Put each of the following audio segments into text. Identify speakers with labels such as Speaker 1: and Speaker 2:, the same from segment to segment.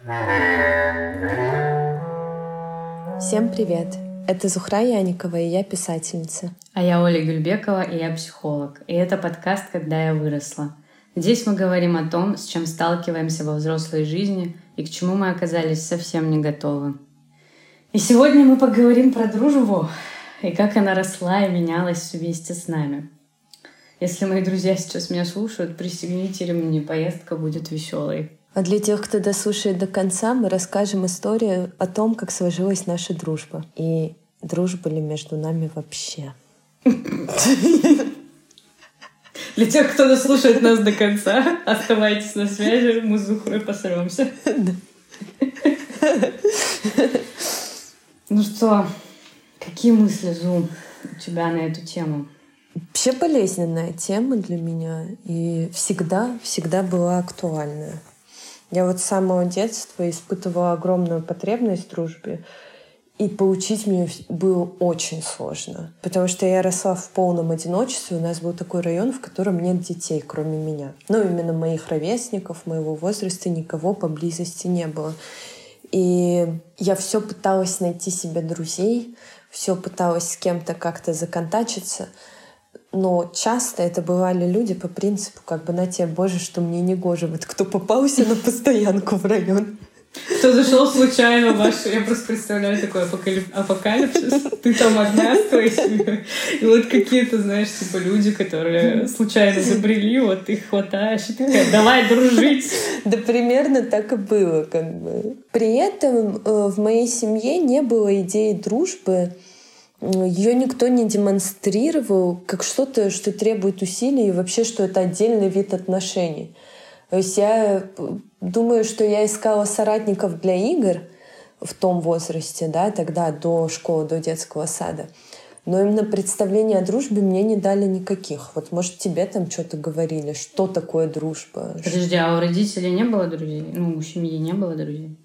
Speaker 1: Всем привет! Это Зухра Яникова, и я писательница.
Speaker 2: А я Оля Гюльбекова, и я психолог. И это подкаст «Когда я выросла». Здесь мы говорим о том, с чем сталкиваемся во взрослой жизни и к чему мы оказались совсем не готовы. И сегодня мы поговорим про дружбу и как она росла и менялась вместе с нами. Если мои друзья сейчас меня слушают, пристегните ремни, поездка будет веселой.
Speaker 1: А для тех, кто дослушает до конца, мы расскажем историю о том, как сложилась наша дружба. И дружба ли между нами вообще.
Speaker 2: Для тех, кто дослушает нас до конца, оставайтесь на связи, мы с Зухрой посремся. Ну что, какие мысли, Зум, у тебя на эту тему?
Speaker 1: Вообще болезненная тема для меня и всегда, всегда была актуальная. Я вот с самого детства испытывала огромную потребность в дружбе, и получить мне было очень сложно, потому что я росла в полном одиночестве. У нас был такой район, в котором нет детей, кроме меня. Ну, именно моих ровесников, моего возраста, никого поблизости не было. И я все пыталась найти себе друзей, все пыталась с кем-то как-то законтачиться. Но часто это бывали люди по принципу, как бы на тебе, боже, что мне не гоже. Вот кто попался на постоянку в район.
Speaker 2: Кто зашел случайно в ваш... Я просто представляю такой апокалип... апокалипсис. Ты там одна с твоей семьей. И вот какие-то, знаешь, типа люди, которые случайно забрели, вот ты их хватаешь и такая, давай дружить.
Speaker 1: Да примерно так и было. как бы. При этом э, в моей семье не было идеи дружбы. Ее никто не демонстрировал как что-то, что требует усилий и вообще, что это отдельный вид отношений. То есть я думаю, что я искала соратников для игр в том возрасте, да, тогда до школы, до детского сада. Но именно представления о дружбе мне не дали никаких. Вот, может, тебе там что-то говорили, что такое дружба?
Speaker 2: Подожди, а у родителей не было друзей? Ну, у семьи не было друзей?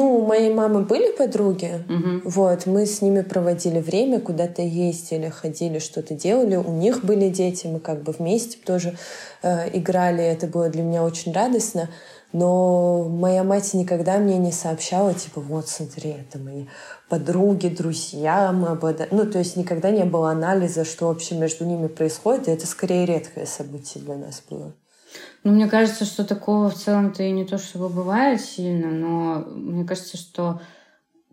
Speaker 1: Ну, у моей мамы были подруги.
Speaker 2: Угу.
Speaker 1: Вот, мы с ними проводили время, куда-то ездили, ходили, что-то делали. У них были дети, мы как бы вместе тоже э, играли. Это было для меня очень радостно. Но моя мать никогда мне не сообщала, типа, вот, смотри, это мои подруги, друзья, мы обладаем... Ну, то есть никогда не было анализа, что вообще между ними происходит, и это скорее редкое событие для нас было.
Speaker 2: Ну, мне кажется, что такого в целом-то и не то чтобы бывает сильно, но мне кажется, что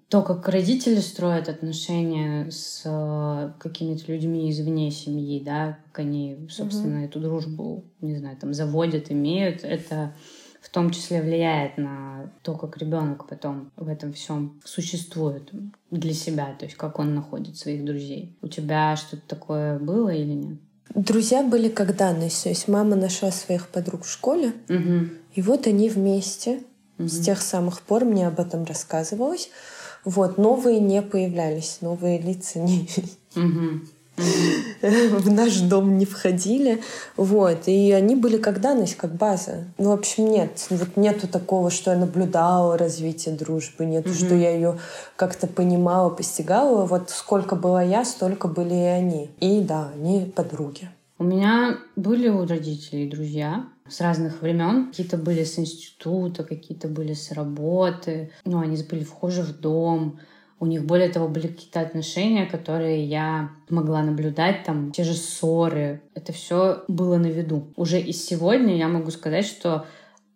Speaker 2: то, как родители строят отношения с э, какими-то людьми извне семьи, да, как они, собственно, mm-hmm. эту дружбу, не знаю, там заводят, имеют, это в том числе влияет на то, как ребенок потом в этом всем существует для себя, то есть как он находит своих друзей. У тебя что-то такое было или нет?
Speaker 1: Друзья были как данность. То есть мама нашла своих подруг в школе,
Speaker 2: угу.
Speaker 1: и вот они вместе. Угу. С тех самых пор мне об этом рассказывалось. Вот, новые не появлялись, новые лица не...
Speaker 2: Угу
Speaker 1: в наш дом не входили. Вот. И они были как данность, как база. Ну, в общем, нет. Вот нету такого, что я наблюдала развитие дружбы, нету, что я ее как-то понимала, постигала. Вот сколько была я, столько были и они. И да, они подруги.
Speaker 2: У меня были у родителей друзья с разных времен. Какие-то были с института, какие-то были с работы. Ну, они были вхожи в дом у них, более того, были какие-то отношения, которые я могла наблюдать, там, те же ссоры. Это все было на виду. Уже и сегодня я могу сказать, что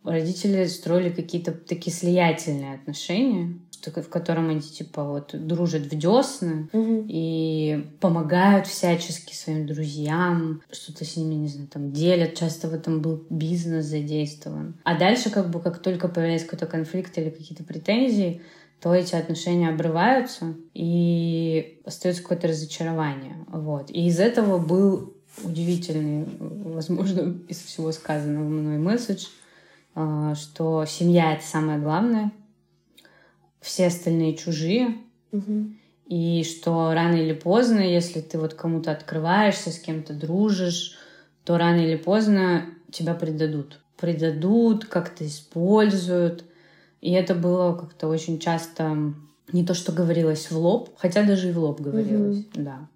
Speaker 2: родители строили какие-то такие слиятельные отношения, в котором они типа вот дружат в десны
Speaker 1: угу.
Speaker 2: и помогают всячески своим друзьям, что-то с ними, не знаю, там делят. Часто в этом был бизнес задействован. А дальше как бы как только появляется какой-то конфликт или какие-то претензии, то эти отношения обрываются, и остается какое-то разочарование. Вот. И из этого был удивительный, возможно, из всего сказанного мной месседж, а, что семья — это самое главное, все остальные чужие,
Speaker 1: угу.
Speaker 2: и что рано или поздно, если ты вот кому-то открываешься, с кем-то дружишь, то рано или поздно тебя предадут. Предадут, как-то используют — и это было как-то очень часто не то, что говорилось в лоб, хотя даже и в лоб говорилось, mm-hmm. да.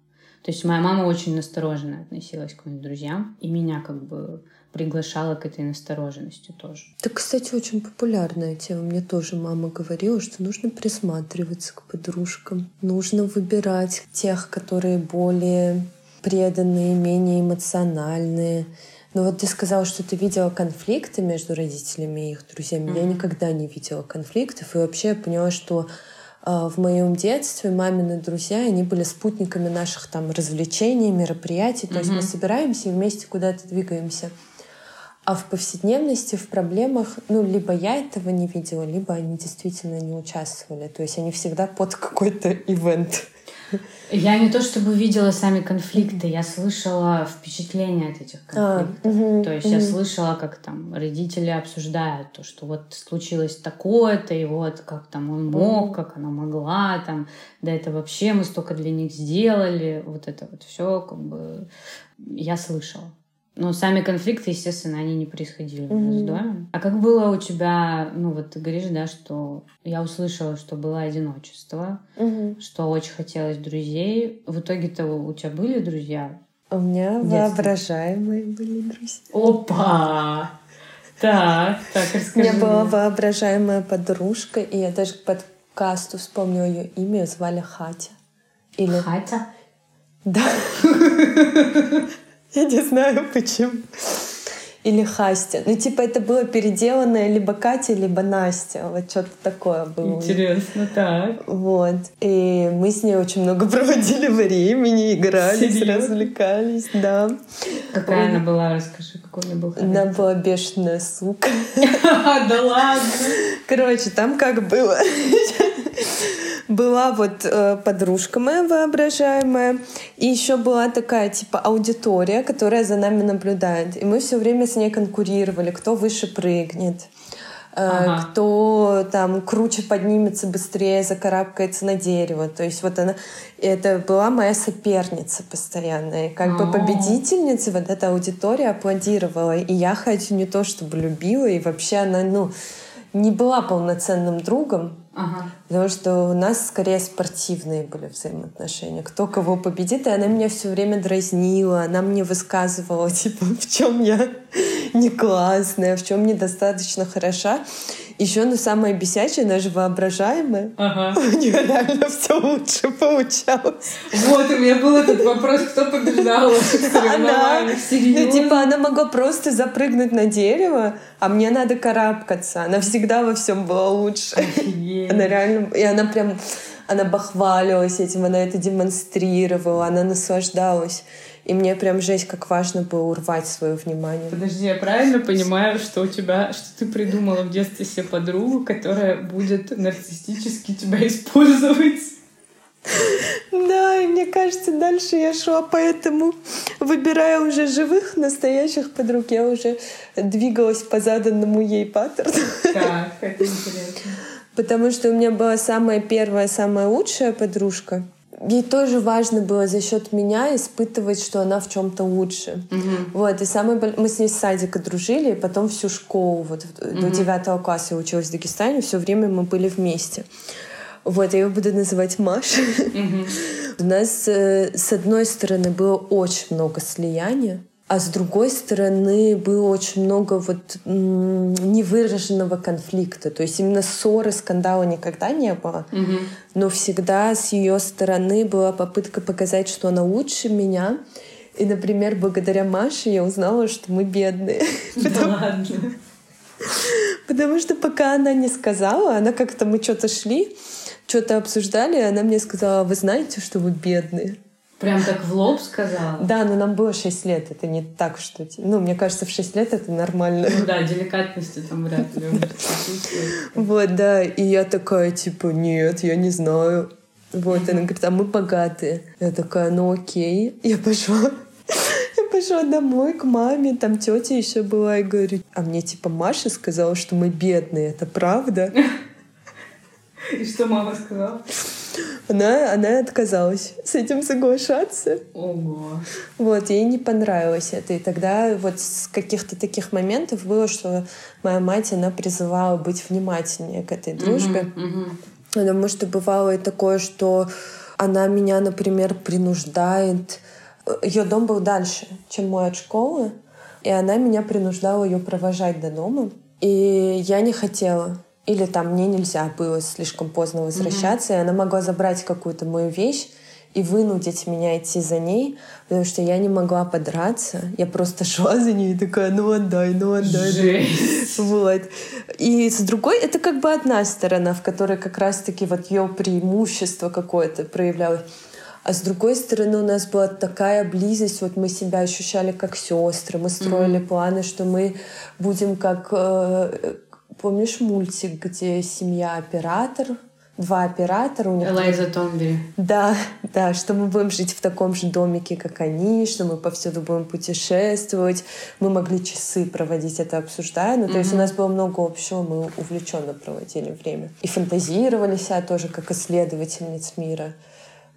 Speaker 2: То есть моя мама очень настороженно относилась к моим друзьям, и меня как бы приглашала к этой настороженности тоже.
Speaker 1: Это, кстати, очень популярная тема. Мне тоже мама говорила, что нужно присматриваться к подружкам. Нужно выбирать тех, которые более преданные, менее эмоциональные. Но вот ты сказала, что ты видела конфликты между родителями и их друзьями. Mm-hmm. Я никогда не видела конфликтов. И вообще я поняла, что э, в моем детстве мамины друзья, они были спутниками наших там развлечений, мероприятий. То mm-hmm. есть мы собираемся и вместе куда-то двигаемся. А в повседневности, в проблемах, ну, либо я этого не видела, либо они действительно не участвовали. То есть они всегда под какой-то ивент.
Speaker 2: Я не то чтобы видела сами конфликты, я слышала впечатления от этих конфликтов. А, угу, то есть угу. я слышала, как там родители обсуждают то, что вот случилось такое-то, и вот как там он мог, как она могла, там, да это вообще мы столько для них сделали, вот это вот все как бы я слышала. Но сами конфликты, естественно, они не происходили mm-hmm. у нас в доме. А как было у тебя, ну вот ты говоришь, да, что я услышала, что было одиночество, mm-hmm. что очень хотелось друзей. В итоге-то у тебя были друзья?
Speaker 1: У меня воображаемые были друзья.
Speaker 2: Опа! Так, так, расскажи. У
Speaker 1: меня была воображаемая подружка, и я даже к подкасту вспомнила ее имя, звали Хатя.
Speaker 2: Или... Хатя?
Speaker 1: Да. Я не знаю почему. Или Хастя. Ну, типа, это было переделанное либо Катя, либо Настя. Вот что-то такое было.
Speaker 2: Интересно, так.
Speaker 1: Вот. И мы с ней очень много проводили времени, игрались, Серьезно? развлекались, да.
Speaker 2: Какая она была? Расскажи, какой у нее был характер.
Speaker 1: Она была бешеная сука.
Speaker 2: Да ладно?
Speaker 1: Короче, там как было была вот э, подружка моя воображаемая, и еще была такая типа аудитория, которая за нами наблюдает. И мы все время с ней конкурировали, кто выше прыгнет. Э, ага. кто там круче поднимется быстрее, закарабкается на дерево. То есть вот она, это была моя соперница постоянная. Как А-а-а. бы победительница вот эта аудитория аплодировала. И я хоть не то чтобы любила, и вообще она, ну, не была полноценным другом, Ага. Потому что у нас скорее спортивные были взаимоотношения. Кто кого победит, и она меня все время дразнила, она мне высказывала, типа, в чем я не классная, в чем недостаточно хороша. Еще, ну, самое бесячее, даже воображаемое. Ага. У нее реально все лучше получалось.
Speaker 2: Вот, у меня был этот вопрос, кто побеждал
Speaker 1: она, Ну, типа, она могла просто запрыгнуть на дерево, а мне надо карабкаться. Она всегда во всем была лучше. Офигеть. Она реально... И она прям... Она бахвалилась этим, она это демонстрировала, она наслаждалась. И мне прям жесть, как важно было урвать свое внимание.
Speaker 2: Подожди, я правильно понимаю, что у тебя, что ты придумала в детстве себе подругу, которая будет нарциссически тебя использовать?
Speaker 1: Да, и мне кажется, дальше я шла, поэтому выбирая уже живых, настоящих подруг, я уже двигалась по заданному ей паттерну.
Speaker 2: Так, это интересно.
Speaker 1: Потому что у меня была самая первая, самая лучшая подружка — ей тоже важно было за счет меня испытывать, что она в чем-то лучше. Угу. Вот, и самое мы с ней с садика дружили, и потом всю школу, вот угу. до девятого класса я училась в Дагестане, все время мы были вместе. Вот, я ее буду называть Маша. Угу. У нас э, с одной стороны было очень много слияния, а с другой стороны, было очень много вот невыраженного конфликта. То есть именно ссоры, скандала никогда не было. Угу. Но всегда с ее стороны была попытка показать, что она лучше меня. И, например, благодаря Маше я узнала, что мы бедные.
Speaker 2: Да.
Speaker 1: Потому что пока она не сказала, она как-то мы что-то шли, что-то обсуждали, она мне сказала, вы знаете, что вы бедные.
Speaker 2: Прям так в лоб сказала?
Speaker 1: Да, но нам было 6 лет. Это не так, что... Ну, мне кажется, в 6 лет это нормально.
Speaker 2: Ну да, деликатности там вряд ли
Speaker 1: Вот, да. И я такая, типа, нет, я не знаю. Вот, она говорит, а мы богатые. Я такая, ну окей. Я пошла я пошла домой к маме, там тетя еще была, и говорю, а мне типа Маша сказала, что мы бедные, это правда?
Speaker 2: И что мама сказала?
Speaker 1: Она, она отказалась с этим соглашаться.
Speaker 2: Ого.
Speaker 1: Вот, ей не понравилось это. И тогда вот с каких-то таких моментов было, что моя мать, она призывала быть внимательнее к этой дружбе. Угу, угу. Потому что бывало и такое, что она меня, например, принуждает. Ее дом был дальше, чем мой от школы. и она меня принуждала ее провожать до дома. И я не хотела. Или там мне нельзя было слишком поздно возвращаться, mm-hmm. и она могла забрать какую-то мою вещь и вынудить меня идти за ней, потому что я не могла подраться. Я просто шла за ней и такая, ну отдай, ну отдай.
Speaker 2: Жесть.
Speaker 1: Вот. И с другой, это как бы одна сторона, в которой как раз-таки вот ее преимущество какое-то проявлялось. А с другой стороны, у нас была такая близость, вот мы себя ощущали как сестры, мы строили mm-hmm. планы, что мы будем как... Э, помнишь мультик, где семья оператор, два оператора. У них
Speaker 2: Элайза Томбери.
Speaker 1: Да, да, что мы будем жить в таком же домике, как они, что мы повсюду будем путешествовать. Мы могли часы проводить это обсуждая. Ну, то mm-hmm. есть у нас было много общего, мы увлеченно проводили время. И фантазировали себя тоже как исследовательниц мира.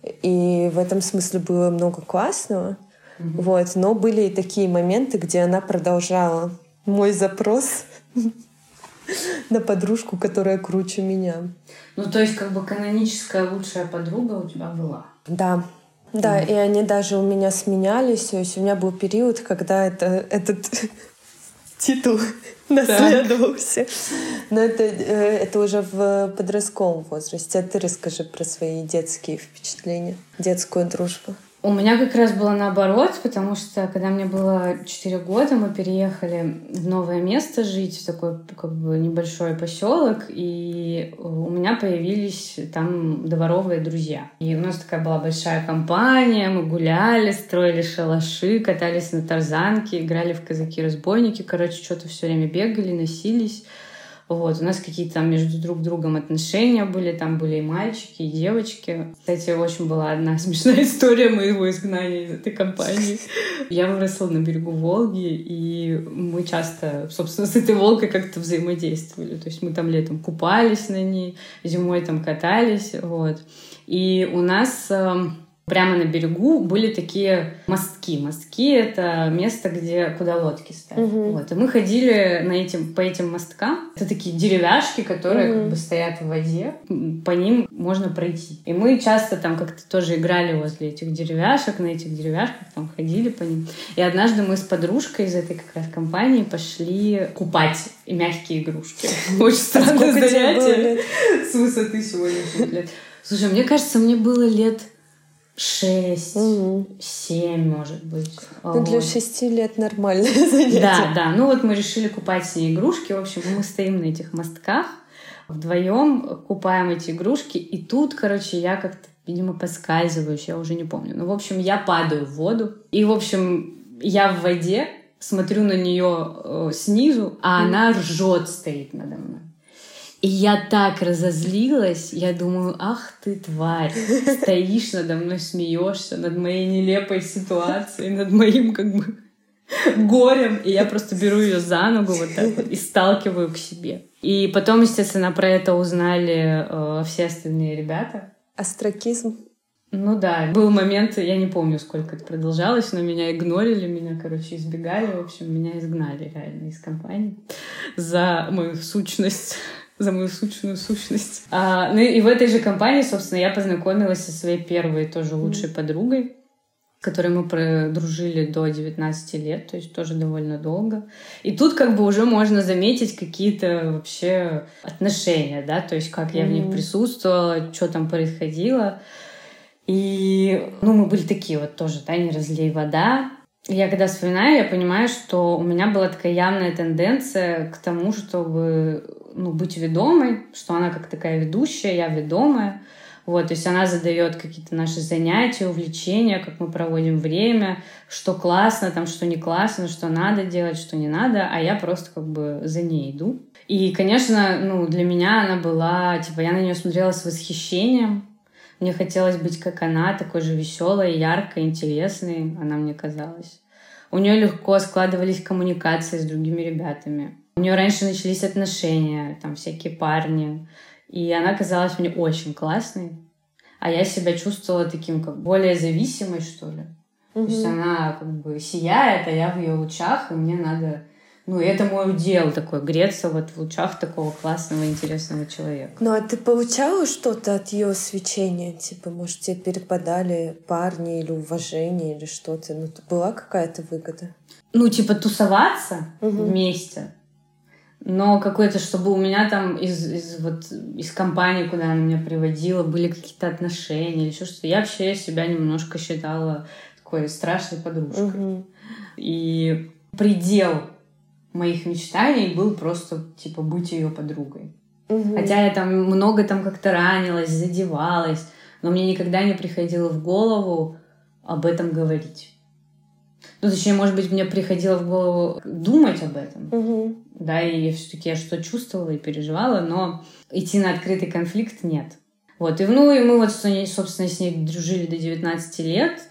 Speaker 1: И в этом смысле было много классного. Mm-hmm. Вот. Но были и такие моменты, где она продолжала мой запрос на подружку, которая круче меня.
Speaker 2: Ну, то есть, как бы каноническая лучшая подруга у тебя была?
Speaker 1: Да. Да, mm-hmm. и они даже у меня сменялись. То есть у меня был период, когда это, этот титул наследовался. Но это, э, это уже в подростковом возрасте. А ты расскажи про свои детские впечатления, детскую дружбу.
Speaker 2: У меня как раз было наоборот, потому что когда мне было 4 года, мы переехали в новое место жить, в такой как бы небольшой поселок, и у меня появились там дворовые друзья. И у нас такая была большая компания, мы гуляли, строили шалаши, катались на тарзанке, играли в казаки-разбойники, короче, что-то все время бегали, носились. Вот, у нас какие-то там между друг другом отношения были, там были и мальчики, и девочки. Кстати, очень была одна смешная история моего изгнания из этой компании. Я выросла на берегу Волги, и мы часто, собственно, с этой Волгой как-то взаимодействовали. То есть мы там летом купались на ней, зимой там катались, вот. И у нас эм, прямо на берегу были такие мостки. Мостки — это место, где, куда лодки ставят. Угу. Вот. И мы ходили на этим, по этим мосткам. Это такие деревяшки, которые угу. как бы стоят в воде. По ним можно пройти. И мы часто там как-то тоже играли возле этих деревяшек, на этих деревяшках там ходили по ним. И однажды мы с подружкой из этой как раз компании пошли купать мягкие игрушки. Очень странное занятие с высоты сегодняшних лет. Слушай, мне кажется, мне было лет шесть, семь, может быть.
Speaker 1: Ну, для шести лет нормальное занятие.
Speaker 2: Да, да. Ну вот мы решили купать с ней игрушки. В общем, мы стоим на этих мостках, вдвоем купаем эти игрушки. И тут, короче, я как-то, видимо, поскальзываюсь, я уже не помню. Ну, в общем, я падаю в воду. И, в общем, я в воде, смотрю на нее э, снизу, а mm. она ржет стоит надо мной. И я так разозлилась, я думаю, ах ты тварь, стоишь надо мной, смеешься над моей нелепой ситуацией, над моим как бы горем, и я просто беру ее за ногу вот так вот и сталкиваю к себе. И потом, естественно, про это узнали э, все остальные ребята.
Speaker 1: Астракизм.
Speaker 2: Ну да, был момент, я не помню, сколько это продолжалось, но меня игнорили, меня, короче, избегали, в общем, меня изгнали реально из компании за мою сущность за мою сущную сущность. А, ну и в этой же компании, собственно, я познакомилась со своей первой тоже лучшей подругой, с которой мы дружили до 19 лет, то есть тоже довольно долго. И тут как бы уже можно заметить какие-то вообще отношения, да, то есть как я в них присутствовала, что там происходило. И, ну, мы были такие вот тоже, да, не разлей вода. Я когда вспоминаю, я понимаю, что у меня была такая явная тенденция к тому, чтобы ну, быть ведомой, что она как такая ведущая, я ведомая. Вот, то есть она задает какие-то наши занятия, увлечения, как мы проводим время, что классно, там, что не классно, что надо делать, что не надо, а я просто как бы за ней иду. И, конечно, ну, для меня она была, типа, я на нее смотрела с восхищением. Мне хотелось быть как она, такой же веселой, яркой, интересной, она мне казалась. У нее легко складывались коммуникации с другими ребятами. У нее раньше начались отношения, там всякие парни. И она казалась мне очень классной. А я себя чувствовала таким, как более зависимой, что ли. Mm-hmm. То есть она как бы сияет, а я в ее лучах, и мне надо Ну, это мой удел такой, греться вот в лучах такого классного, интересного человека.
Speaker 1: Ну, а ты получала что-то от ее свечения? Типа, может, тебе перепадали парни или уважение или что-то? Ну, была какая-то выгода?
Speaker 2: Ну, типа, тусоваться угу. вместе. Но какое-то, чтобы у меня там из, из, вот, из компании, куда она меня приводила, были какие-то отношения или еще что-то. Я вообще себя немножко считала такой страшной подружкой. Угу. И предел моих мечтаний был просто, типа, быть ее подругой. Угу. Хотя я там много там как-то ранилась, задевалась, но мне никогда не приходило в голову об этом говорить. Ну, точнее, может быть, мне приходило в голову думать об этом. Угу. Да, и все-таки я что чувствовала и переживала, но идти на открытый конфликт нет. Вот, и, ну, и мы вот, собственно, с ней дружили до 19 лет,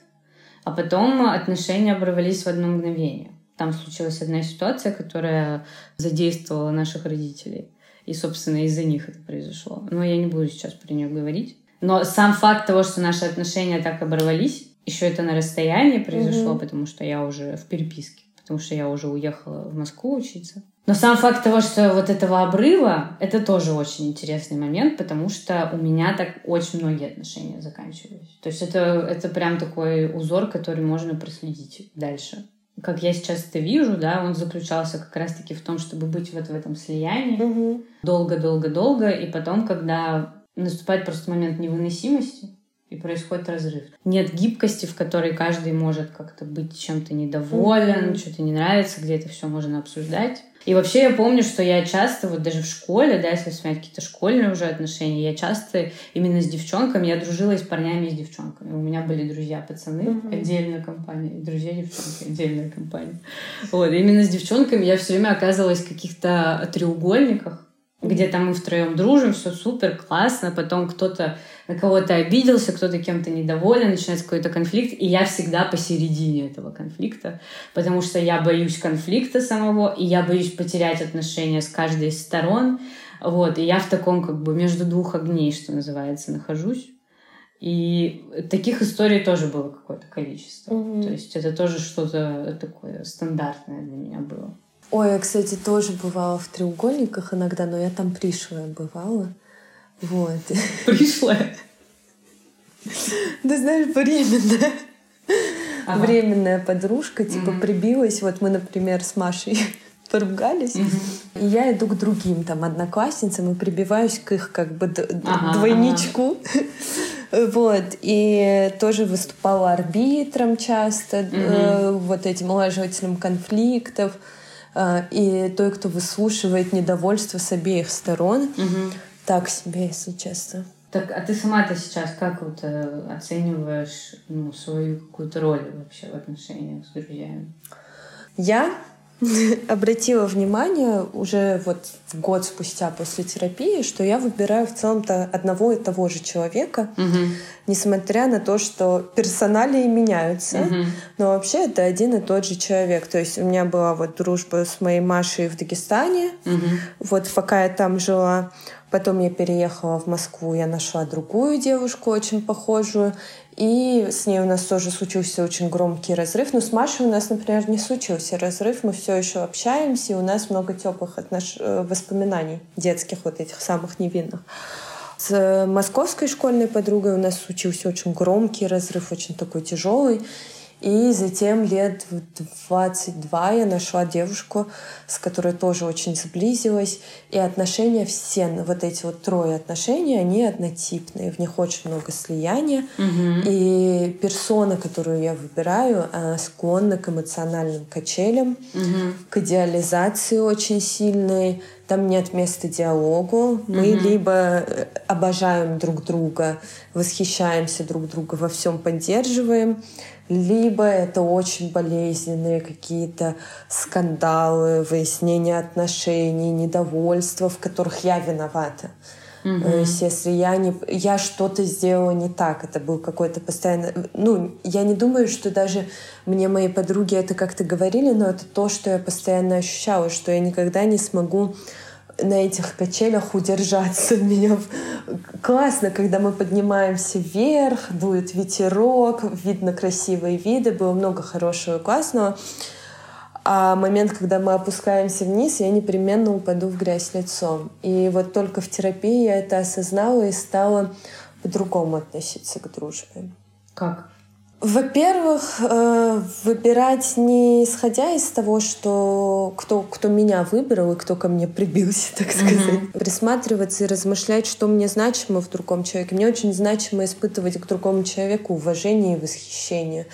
Speaker 2: а потом отношения оборвались в одно мгновение. Там случилась одна ситуация, которая задействовала наших родителей. И, собственно, из-за них это произошло. Но я не буду сейчас про нее говорить. Но сам факт того, что наши отношения так оборвались, еще это на расстоянии произошло, mm-hmm. потому что я уже в переписке, потому что я уже уехала в Москву учиться. Но сам факт того, что вот этого обрыва, это тоже очень интересный момент, потому что у меня так очень многие отношения заканчивались. То есть это, это прям такой узор, который можно проследить дальше как я сейчас это вижу, да, он заключался как раз-таки в том, чтобы быть вот в этом слиянии долго-долго-долго, и потом, когда наступает просто момент невыносимости, и происходит разрыв. Нет гибкости, в которой каждый может как-то быть чем-то недоволен, mm-hmm. что-то не нравится, где это все можно обсуждать. И вообще я помню, что я часто, вот даже в школе, да, если вспоминать какие-то школьные уже отношения, я часто именно с девчонками, я дружила и с парнями, и с девчонками. У меня были друзья-пацаны, mm-hmm. отдельная компания, и друзья-девчонки, отдельная компания. Вот, именно с девчонками я все время оказывалась в каких-то треугольниках, где там мы втроем дружим, все супер, классно, потом кто-то на кого-то обиделся, кто-то кем-то недоволен, начинается какой-то конфликт, и я всегда посередине этого конфликта, потому что я боюсь конфликта самого, и я боюсь потерять отношения с каждой из сторон, вот, и я в таком как бы между двух огней, что называется, нахожусь. И таких историй тоже было какое-то количество. Mm-hmm. То есть это тоже что-то такое стандартное для меня было.
Speaker 1: Ой, я, кстати, тоже бывала в треугольниках иногда, но я там пришлая бывала. Вот.
Speaker 2: Пришлая?
Speaker 1: Да знаешь, временная. Ага. Временная подружка, типа, mm прибилась. Вот мы, например, с Машей поругались, mm-hmm. и я иду к другим там одноклассницам и прибиваюсь к их как бы ага, двойничку. Ага. Вот, и тоже выступала арбитром часто, mm э, вот этим улаживателем конфликтов. А, и той, кто выслушивает недовольство с обеих сторон, угу. Так себе, если честно.
Speaker 2: Так, а ты сама-то сейчас как вот э, оцениваешь ну, свою какую-то роль вообще в отношениях с друзьями?
Speaker 1: Я обратила внимание уже вот год спустя после терапии, что я выбираю в целом-то одного и того же человека, угу. несмотря на то, что персоналии меняются, угу. но вообще это один и тот же человек. То есть у меня была вот дружба с моей Машей в Дагестане, угу. вот пока я там жила. Потом я переехала в Москву, я нашла другую девушку, очень похожую. И с ней у нас тоже случился очень громкий разрыв. Но с Машей у нас, например, не случился разрыв. Мы все еще общаемся, и у нас много теплых отнош... Э, воспоминаний детских, вот этих самых невинных. С московской школьной подругой у нас случился очень громкий разрыв, очень такой тяжелый. И затем лет в 22 я нашла девушку, с которой тоже очень сблизилась. И отношения все, вот эти вот трое отношений, они однотипные. В них очень много слияния. Угу. И персона, которую я выбираю, она склонна к эмоциональным качелям, угу. к идеализации очень сильной. Там нет места диалогу. Мы угу. либо э, обожаем друг друга, восхищаемся друг друга, во всем поддерживаем, либо это очень болезненные какие-то скандалы, выяснение отношений, недовольства, в которых я виновата. Угу. То есть, если я не, я что-то сделала не так, это был какой-то постоянно, ну, я не думаю, что даже мне мои подруги это как-то говорили, но это то, что я постоянно ощущала, что я никогда не смогу на этих качелях удержаться. Меня классно, когда мы поднимаемся вверх, дует ветерок, видно красивые виды, было много хорошего и классного. А момент, когда мы опускаемся вниз, я непременно упаду в грязь лицом. И вот только в терапии я это осознала и стала по-другому относиться к дружбе.
Speaker 2: Как?
Speaker 1: Во-первых, э, выбирать не исходя из того, что кто, кто меня выбрал и кто ко мне прибился, так сказать. Mm-hmm. Присматриваться и размышлять, что мне значимо в другом человеке. Мне очень значимо испытывать к другому человеку уважение и восхищение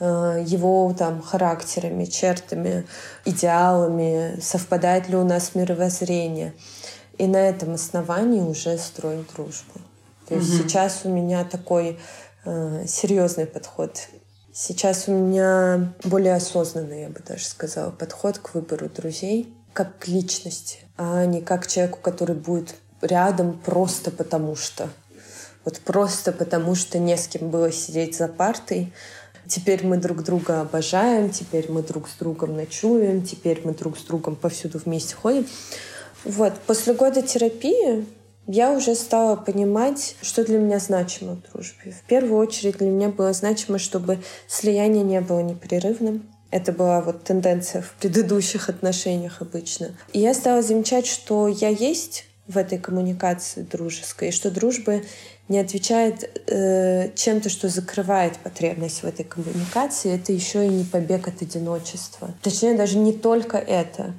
Speaker 1: его там характерами, чертами, идеалами, совпадает ли у нас мировоззрение. И на этом основании уже строить дружбу. То есть mm-hmm. сейчас у меня такой э, серьезный подход. Сейчас у меня более осознанный, я бы даже сказала, подход к выбору друзей как к личности, а не как к человеку, который будет рядом просто потому что. Вот просто потому что не с кем было сидеть за партой. Теперь мы друг друга обожаем, теперь мы друг с другом ночуем, теперь мы друг с другом повсюду вместе ходим. Вот. После года терапии я уже стала понимать, что для меня значимо в дружбе. В первую очередь для меня было значимо, чтобы слияние не было непрерывным. Это была вот тенденция в предыдущих отношениях обычно. И я стала замечать, что я есть в этой коммуникации дружеской, и что дружба не отвечает э, чем-то, что закрывает потребность в этой коммуникации. Это еще и не побег от одиночества. Точнее, даже не только это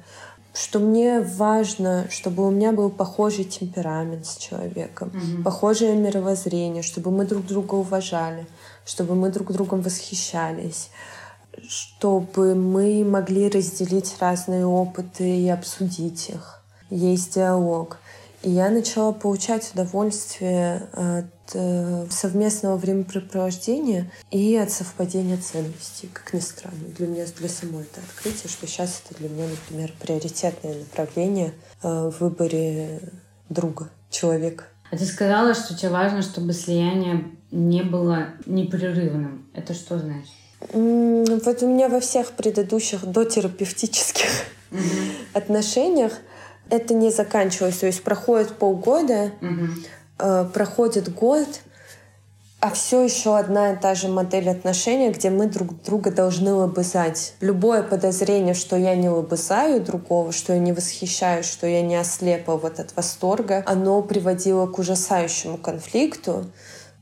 Speaker 1: что мне важно, чтобы у меня был похожий темперамент с человеком, mm-hmm. похожее мировоззрение, чтобы мы друг друга уважали, чтобы мы друг другом восхищались, чтобы мы могли разделить разные опыты и обсудить их. Есть диалог. И я начала получать удовольствие от э, совместного времяпрепровождения и от совпадения ценностей, как ни странно. Для меня, для самой это открытие, что сейчас это для меня, например, приоритетное направление э, в выборе друга, человека.
Speaker 2: А ты сказала, что тебе важно, чтобы слияние не было непрерывным. Это что значит?
Speaker 1: Вот у меня во всех предыдущих дотерапевтических mm-hmm. отношениях это не заканчивалось. То есть проходит полгода, угу. проходит год, а все еще одна и та же модель отношений, где мы друг друга должны лобызать. Любое подозрение, что я не лобызаю другого, что я не восхищаюсь, что я не ослепла вот от восторга, оно приводило к ужасающему конфликту.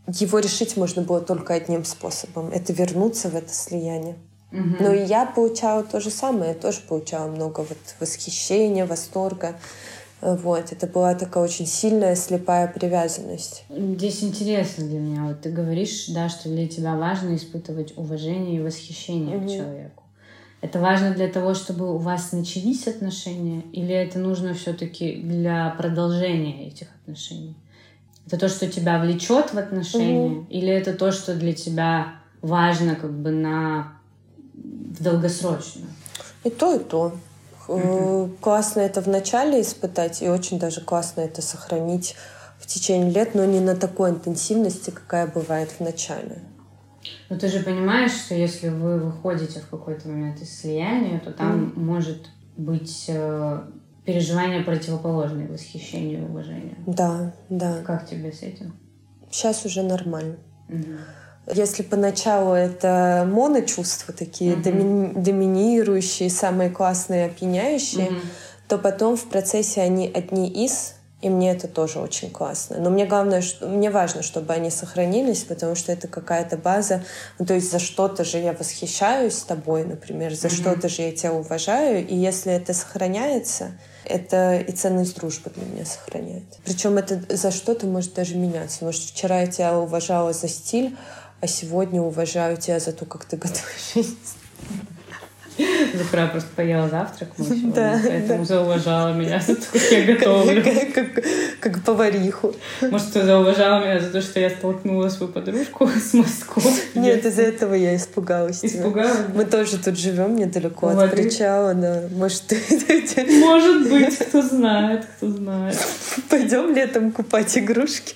Speaker 1: Его решить можно было только одним способом — это вернуться в это слияние. Угу. Но и я получала то же самое, я тоже получала много вот восхищения, восторга. Вот, это была такая очень сильная слепая привязанность.
Speaker 2: Здесь интересно для меня. Вот ты говоришь, да, что для тебя важно испытывать уважение и восхищение угу. к человеку. Это важно для того, чтобы у вас начались отношения, или это нужно все-таки для продолжения этих отношений? Это то, что тебя влечет в отношения, угу. или это то, что для тебя важно как бы на в долгосрочно?
Speaker 1: И то, и то. Угу. Классно это вначале испытать, и очень даже классно это сохранить в течение лет, но не на такой интенсивности, какая бывает в начале.
Speaker 2: Но ты же понимаешь, что если вы выходите в какой-то момент из слияния, то там mm. может быть э, переживание противоположное восхищению и уважению.
Speaker 1: Да, да.
Speaker 2: Как тебе с этим?
Speaker 1: Сейчас уже нормально. Угу. Если поначалу это моночувства такие, mm-hmm. доми- доминирующие, самые классные, опьяняющие, mm-hmm. то потом в процессе они одни из, и мне это тоже очень классно. Но мне главное, что, мне важно, чтобы они сохранились, потому что это какая-то база. Ну, то есть за что-то же я восхищаюсь тобой, например, за mm-hmm. что-то же я тебя уважаю, и если это сохраняется, это и ценность дружбы для меня сохраняет. Причем это за что-то может даже меняться. Может, вчера я тебя уважала за стиль, а сегодня уважаю тебя за то, как ты готовишь.
Speaker 2: Вчера просто поела завтрак сегодня, да, поэтому да. зауважала меня за то, как я готовлю.
Speaker 1: Как, как, как повариху.
Speaker 2: Может, ты зауважала меня за то, что я столкнула свою подружку с мостом?
Speaker 1: Нет, из-за этого я испугалась.
Speaker 2: Испугалась?
Speaker 1: Тебя. Мы тоже тут живем недалеко от причала, да. Может, ты...
Speaker 2: Может быть, кто знает, кто знает.
Speaker 1: Пойдем летом купать игрушки.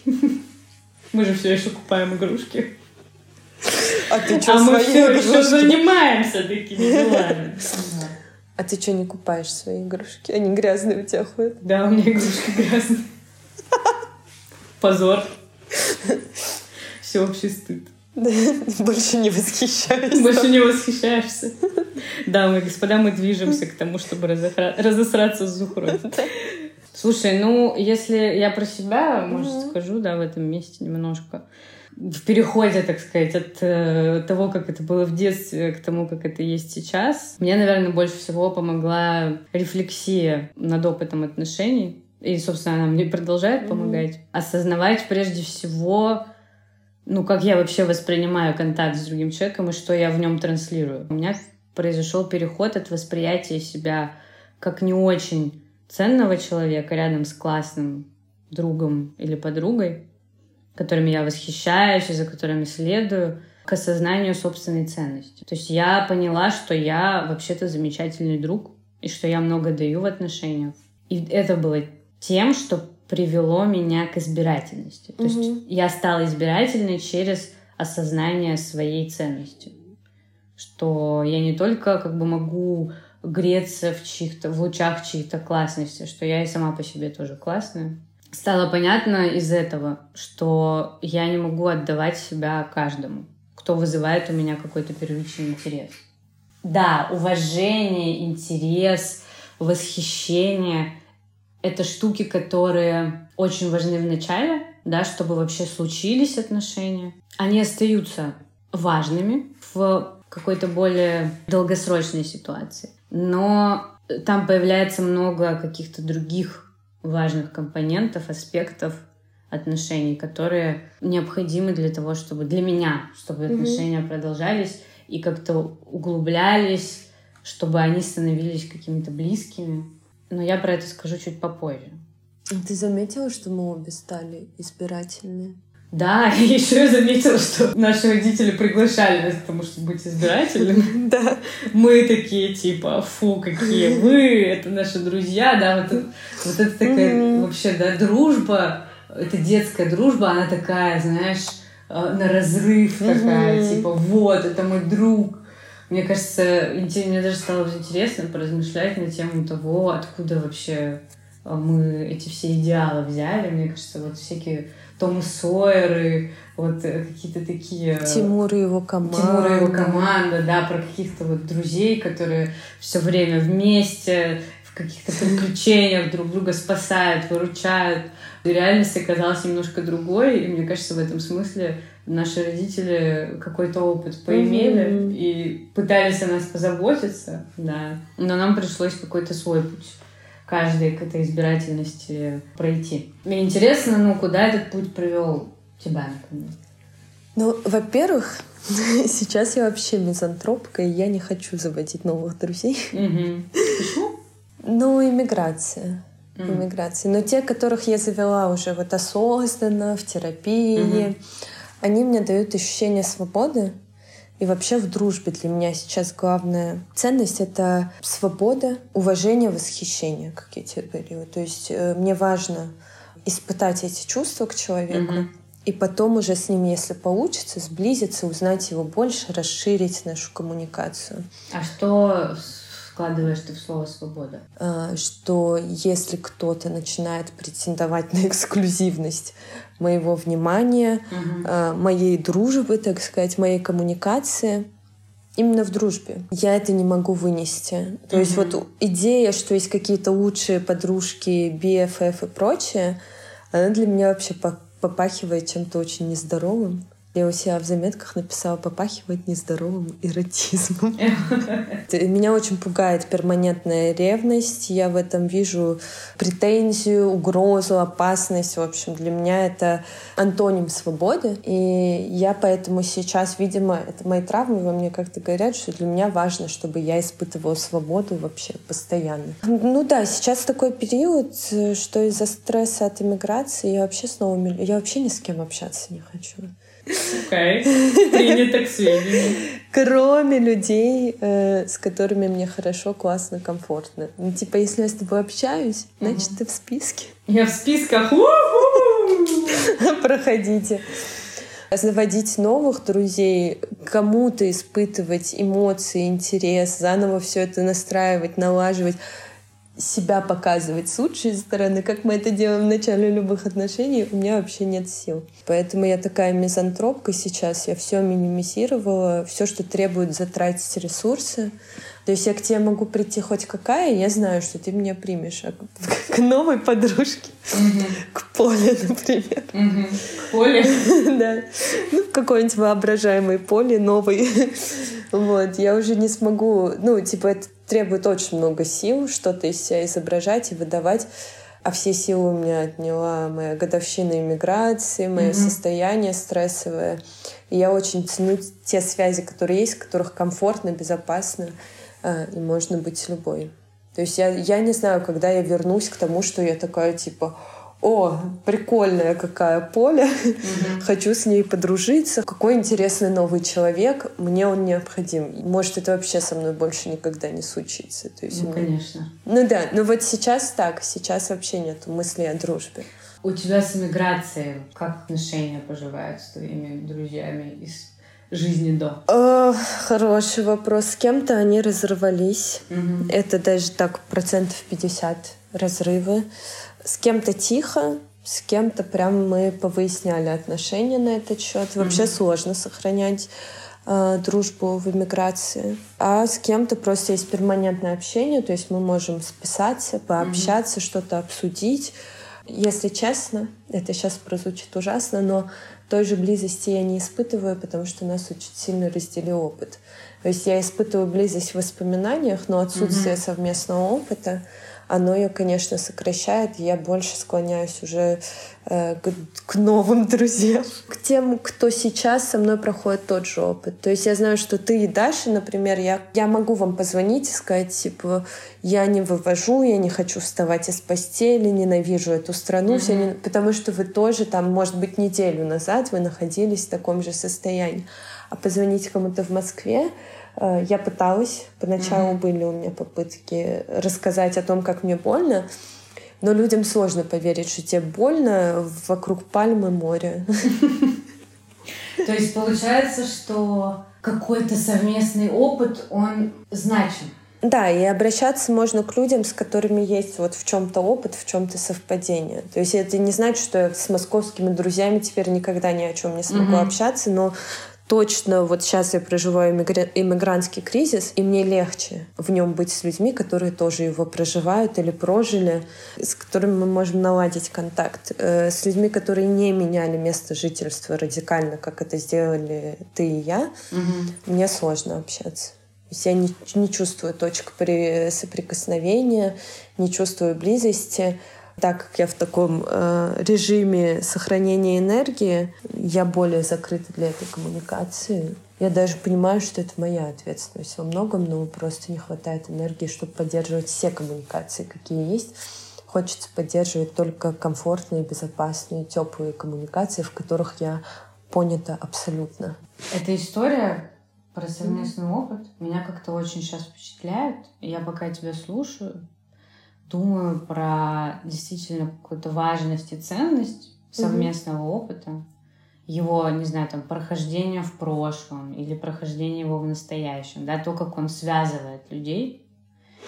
Speaker 2: Мы же все еще купаем игрушки.
Speaker 1: А ты что,
Speaker 2: а мы все еще занимаемся такими делами.
Speaker 1: А ты что, не купаешь свои игрушки? Они грязные у тебя ходят?
Speaker 2: Да, у меня игрушки грязные. Позор. Всеобщий стыд.
Speaker 1: Больше не восхищаюсь.
Speaker 2: Больше не восхищаешься. Дамы и господа, мы движемся к тому, чтобы разосраться с Зухрой. Слушай, ну, если я про себя, может, скажу, да, в этом месте немножко. В переходе, так сказать, от э, того, как это было в детстве, к тому, как это есть сейчас, мне, наверное, больше всего помогла рефлексия над опытом отношений. И, собственно, она мне продолжает помогать. Mm-hmm. Осознавать прежде всего ну, как я вообще воспринимаю контакт с другим человеком и что я в нем транслирую. У меня произошел переход от восприятия себя как не очень ценного человека рядом с классным другом или подругой, которыми я восхищаюсь и за которыми следую, к осознанию собственной ценности. То есть я поняла, что я вообще-то замечательный друг, и что я много даю в отношениях. И это было тем, что привело меня к избирательности. То угу. есть я стала избирательной через осознание своей ценности. Что я не только как бы могу греться в чьих-то, в лучах чьих-то классности, что я и сама по себе тоже классная. Стало понятно из этого, что я не могу отдавать себя каждому, кто вызывает у меня какой-то первичный интерес. Да, уважение, интерес, восхищение это штуки, которые очень важны в начале, да, чтобы вообще случились отношения. Они остаются важными в какой-то более долгосрочной ситуации. Но там появляется много каких-то других важных компонентов, аспектов отношений, которые необходимы для того, чтобы для меня, чтобы mm-hmm. отношения продолжались и как-то углублялись, чтобы они становились какими-то близкими но я про это скажу чуть попозже.
Speaker 1: Ты заметила, что мы обе стали избирательные?
Speaker 2: Да, и еще я заметила, что наши родители приглашали нас, потому что быть избирательными.
Speaker 1: Да.
Speaker 2: Мы такие, типа, фу, какие вы, это наши друзья, да, вот, вот это такая вообще, да, дружба, это детская дружба, она такая, знаешь, э, на разрыв такая, типа, вот, это мой друг, мне кажется, мне даже стало интересно поразмышлять на тему того, откуда вообще а, мы эти все идеалы взяли. Мне кажется, вот всякие Том Сойеры, вот э, какие-то такие...
Speaker 1: Тимур и его команда.
Speaker 2: Тимур и его команда, да, про каких-то вот друзей, которые все время вместе, в каких-то приключениях друг друга спасают, выручают. Реальность оказалась немножко другой, и мне кажется, в этом смысле наши родители какой-то опыт поимели mm-hmm. и пытались о нас позаботиться, да. Но нам пришлось какой-то свой путь каждой к этой избирательности пройти. Мне интересно, ну, куда этот путь привел тебя, например?
Speaker 1: Ну, во-первых, сейчас я вообще мизантропка, и я не хочу заводить новых друзей.
Speaker 2: Почему?
Speaker 1: Ну, иммиграция. Иммиграция. Но те, которых я завела уже вот осознанно, в терапии, они мне дают ощущение свободы. И вообще в дружбе для меня сейчас главная ценность — это свобода, уважение, восхищение, как я тебе говорила. То есть э, мне важно испытать эти чувства к человеку, mm-hmm. и потом уже с ним, если получится, сблизиться, узнать его больше, расширить нашу коммуникацию.
Speaker 2: А что вкладываешь ты в слово «свобода»?
Speaker 1: А, что если кто-то начинает претендовать на эксклюзивность моего внимания, угу. моей дружбы, так сказать, моей коммуникации, именно в дружбе. Я это не могу вынести. То угу. есть вот идея, что есть какие-то лучшие подружки, BFF и прочее, она для меня вообще попахивает чем-то очень нездоровым. Я у себя в заметках написала «попахивает нездоровым эротизмом». Меня очень пугает перманентная ревность. Я в этом вижу претензию, угрозу, опасность. В общем, для меня это антоним свободы. И я поэтому сейчас, видимо, это мои травмы во мне как-то говорят, что для меня важно, чтобы я испытывала свободу вообще постоянно. Ну да, сейчас такой период, что из-за стресса от иммиграции я вообще снова... Я вообще ни с кем общаться не хочу.
Speaker 2: Окей, принято к сведению.
Speaker 1: Кроме людей, э, с которыми мне хорошо, классно, комфортно. Ну, типа, если я с тобой общаюсь, значит, ты в списке.
Speaker 2: Я в списках.
Speaker 1: Проходите. Заводить новых друзей, кому-то испытывать эмоции, интерес, заново все это настраивать, налаживать. Себя показывать с лучшей стороны, как мы это делаем в начале любых отношений, у меня вообще нет сил. Поэтому я такая мизантропка сейчас. Я все минимизировала, все, что требует затратить ресурсы. То есть я к тебе могу прийти хоть какая, я знаю, что ты меня примешь. А к, новой подружке, к Поле, например.
Speaker 2: К Поле?
Speaker 1: Да. Ну, какой-нибудь воображаемый Поле новый. Вот. Я уже не смогу... Ну, типа, это требует очень много сил, что-то из себя изображать и выдавать. А все силы у меня отняла моя годовщина иммиграции, мое mm-hmm. состояние стрессовое. И я очень ценю те связи, которые есть, в которых комфортно, безопасно. А, и можно быть любой. То есть я, я не знаю, когда я вернусь к тому, что я такая типа, о, прикольная какая поле, угу. хочу с ней подружиться, какой интересный новый человек, мне он необходим. Может, это вообще со мной больше никогда не случится. То есть,
Speaker 2: ну,
Speaker 1: ну,
Speaker 2: конечно.
Speaker 1: Ну да, но вот сейчас так, сейчас вообще нет мыслей о дружбе.
Speaker 2: У тебя с эмиграцией как отношения поживают с твоими друзьями из жизни до?
Speaker 1: О, хороший вопрос. С кем-то они разорвались.
Speaker 2: Угу.
Speaker 1: Это даже так процентов 50 разрывы. С кем-то тихо, с кем-то прям мы повыясняли отношения на этот счет. Вообще mm сложно сохранять э, дружбу в эмиграции. А с кем-то просто есть перманентное общение, то есть мы можем списаться, пообщаться, mm что-то обсудить. Если честно, это сейчас прозвучит ужасно, но той же близости я не испытываю, потому что нас очень сильно разделил опыт. То есть я испытываю близость в воспоминаниях, но отсутствие mm-hmm. совместного опыта, оно ее, конечно, сокращает. Я больше склоняюсь уже э, к, к новым друзьям, к тем, кто сейчас со мной проходит тот же опыт. То есть я знаю, что ты и Даша, например, я, я могу вам позвонить и сказать, типа, я не вывожу, я не хочу вставать из постели, ненавижу эту страну, mm-hmm. все не... потому что вы тоже там, может быть, неделю назад вы находились в таком же состоянии. А позвонить кому-то в Москве, я пыталась, поначалу mm-hmm. были у меня попытки рассказать о том, как мне больно, но людям сложно поверить, что тебе больно вокруг пальмы моря.
Speaker 2: То есть получается, что какой-то совместный опыт, он значим.
Speaker 1: Да, и обращаться можно к людям, с которыми есть вот в чем-то опыт, в чем-то совпадение. То есть это не значит, что я с московскими друзьями теперь никогда ни о чем не смогу mm-hmm. общаться, но точно вот сейчас я проживаю иммигрантский кризис, и мне легче в нем быть с людьми, которые тоже его проживают или прожили, с которыми мы можем наладить контакт. Э, с людьми, которые не меняли место жительства радикально, как это сделали ты и я,
Speaker 2: угу.
Speaker 1: мне сложно общаться. То есть я не, не чувствую точек при соприкосновения, не чувствую близости так как я в таком э, режиме сохранения энергии, я более закрыта для этой коммуникации. Я даже понимаю, что это моя ответственность во многом, но просто не хватает энергии, чтобы поддерживать все коммуникации, какие есть. Хочется поддерживать только комфортные, безопасные, теплые коммуникации, в которых я понята абсолютно.
Speaker 2: Эта история про совместный mm-hmm. опыт меня как-то очень сейчас впечатляет. Я пока тебя слушаю, думаю про действительно какую-то важность и ценность совместного mm-hmm. опыта, его, не знаю, там, прохождение в прошлом или прохождение его в настоящем, да, то, как он связывает людей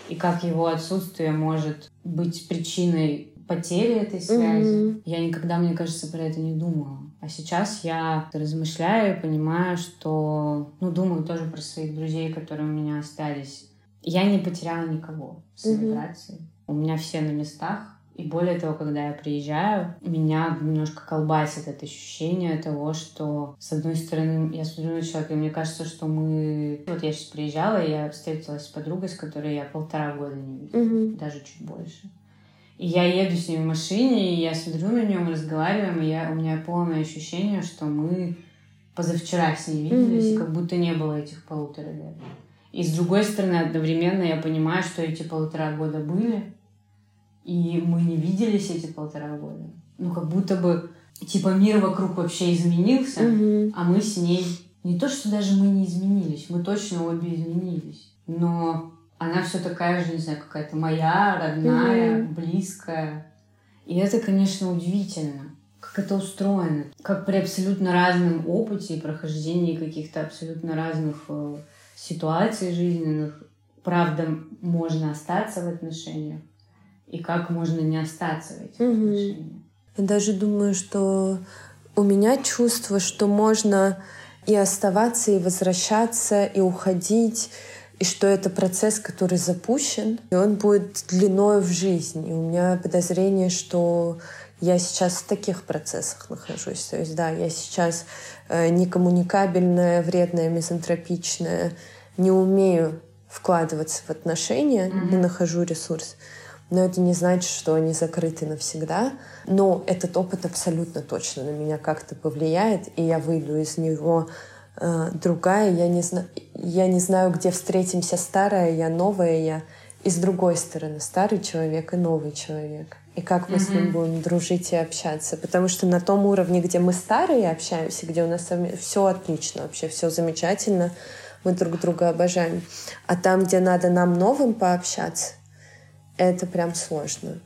Speaker 2: и как его отсутствие может быть причиной потери этой связи. Mm-hmm. Я никогда, мне кажется, про это не думала. А сейчас я размышляю и понимаю, что, ну, думаю тоже про своих друзей, которые у меня остались. Я не потеряла никого с эмиграцией. Mm-hmm. У меня все на местах. И более того, когда я приезжаю, меня немножко колбасит это ощущение того, что, с одной стороны, я смотрю на человека, и мне кажется, что мы... Вот я сейчас приезжала, и я встретилась с подругой, с которой я полтора года не видела,
Speaker 1: mm-hmm.
Speaker 2: даже чуть больше. И я еду с ней в машине, и я смотрю на нее, мы разговариваем, и я, у меня полное ощущение, что мы позавчера с ней виделись, mm-hmm. и как будто не было этих полутора лет. И с другой стороны, одновременно я понимаю, что эти полтора года были, и мы не виделись эти полтора года. Ну, как будто бы, типа, мир вокруг вообще изменился,
Speaker 1: mm-hmm.
Speaker 2: а мы с ней... Не то, что даже мы не изменились, мы точно обе изменились. Но она все такая же, не знаю, какая-то моя, родная, mm-hmm. близкая. И это, конечно, удивительно, как это устроено. Как при абсолютно разном опыте и прохождении каких-то абсолютно разных э, ситуаций жизненных, правда, можно остаться в отношениях. И как можно не остаться в этих угу. отношениях.
Speaker 1: Я даже думаю, что у меня чувство, что можно и оставаться, и возвращаться, и уходить, и что это процесс, который запущен, и он будет длиной в жизнь. И у меня подозрение, что я сейчас в таких процессах нахожусь. То есть, да, я сейчас э, некоммуникабельная, вредная, мизантропичная, не умею вкладываться в отношения, mm-hmm. не нахожу ресурс. Но это не значит, что они закрыты навсегда. Но этот опыт абсолютно точно на меня как-то повлияет, и я выйду из него э, другая. Я не, зна... я не знаю, где встретимся старая я, новая я. И с другой стороны, старый человек и новый человек. И как мы mm-hmm. с ним будем дружить и общаться. Потому что на том уровне, где мы старые общаемся, где у нас все отлично, вообще все замечательно, мы друг друга обожаем. А там, где надо нам новым пообщаться, это прям сложно.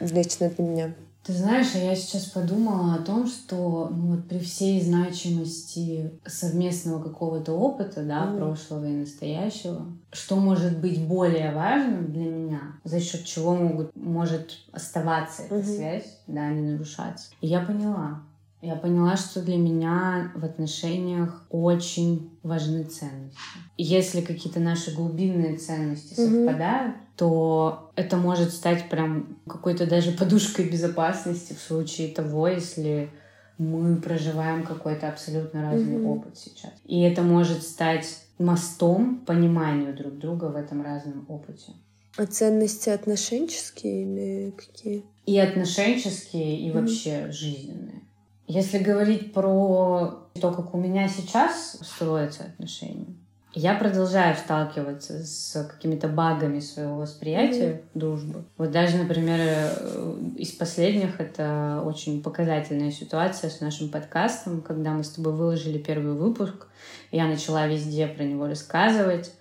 Speaker 1: Лично для меня.
Speaker 2: Ты знаешь, а я сейчас подумала о том, что ну, вот при всей значимости совместного какого-то опыта, да, mm. прошлого и настоящего, что может быть более важным для меня, за счет чего могут, может оставаться эта mm-hmm. связь, да, не нарушаться. И я поняла, я поняла, что для меня в отношениях очень важны ценности. Если какие-то наши глубинные ценности mm-hmm. совпадают, то это может стать прям какой-то даже подушкой безопасности в случае того, если мы проживаем какой-то абсолютно разный mm-hmm. опыт сейчас. И это может стать мостом пониманию друг друга в этом разном опыте.
Speaker 1: А ценности отношенческие или какие?
Speaker 2: И отношенческие, и mm-hmm. вообще жизненные. Если говорить про то, как у меня сейчас строятся отношения, я продолжаю сталкиваться с какими-то багами своего восприятия mm-hmm. дружбы. Вот даже, например, э, из последних это очень показательная ситуация с нашим подкастом, когда мы с тобой выложили первый выпуск, я начала везде про него рассказывать,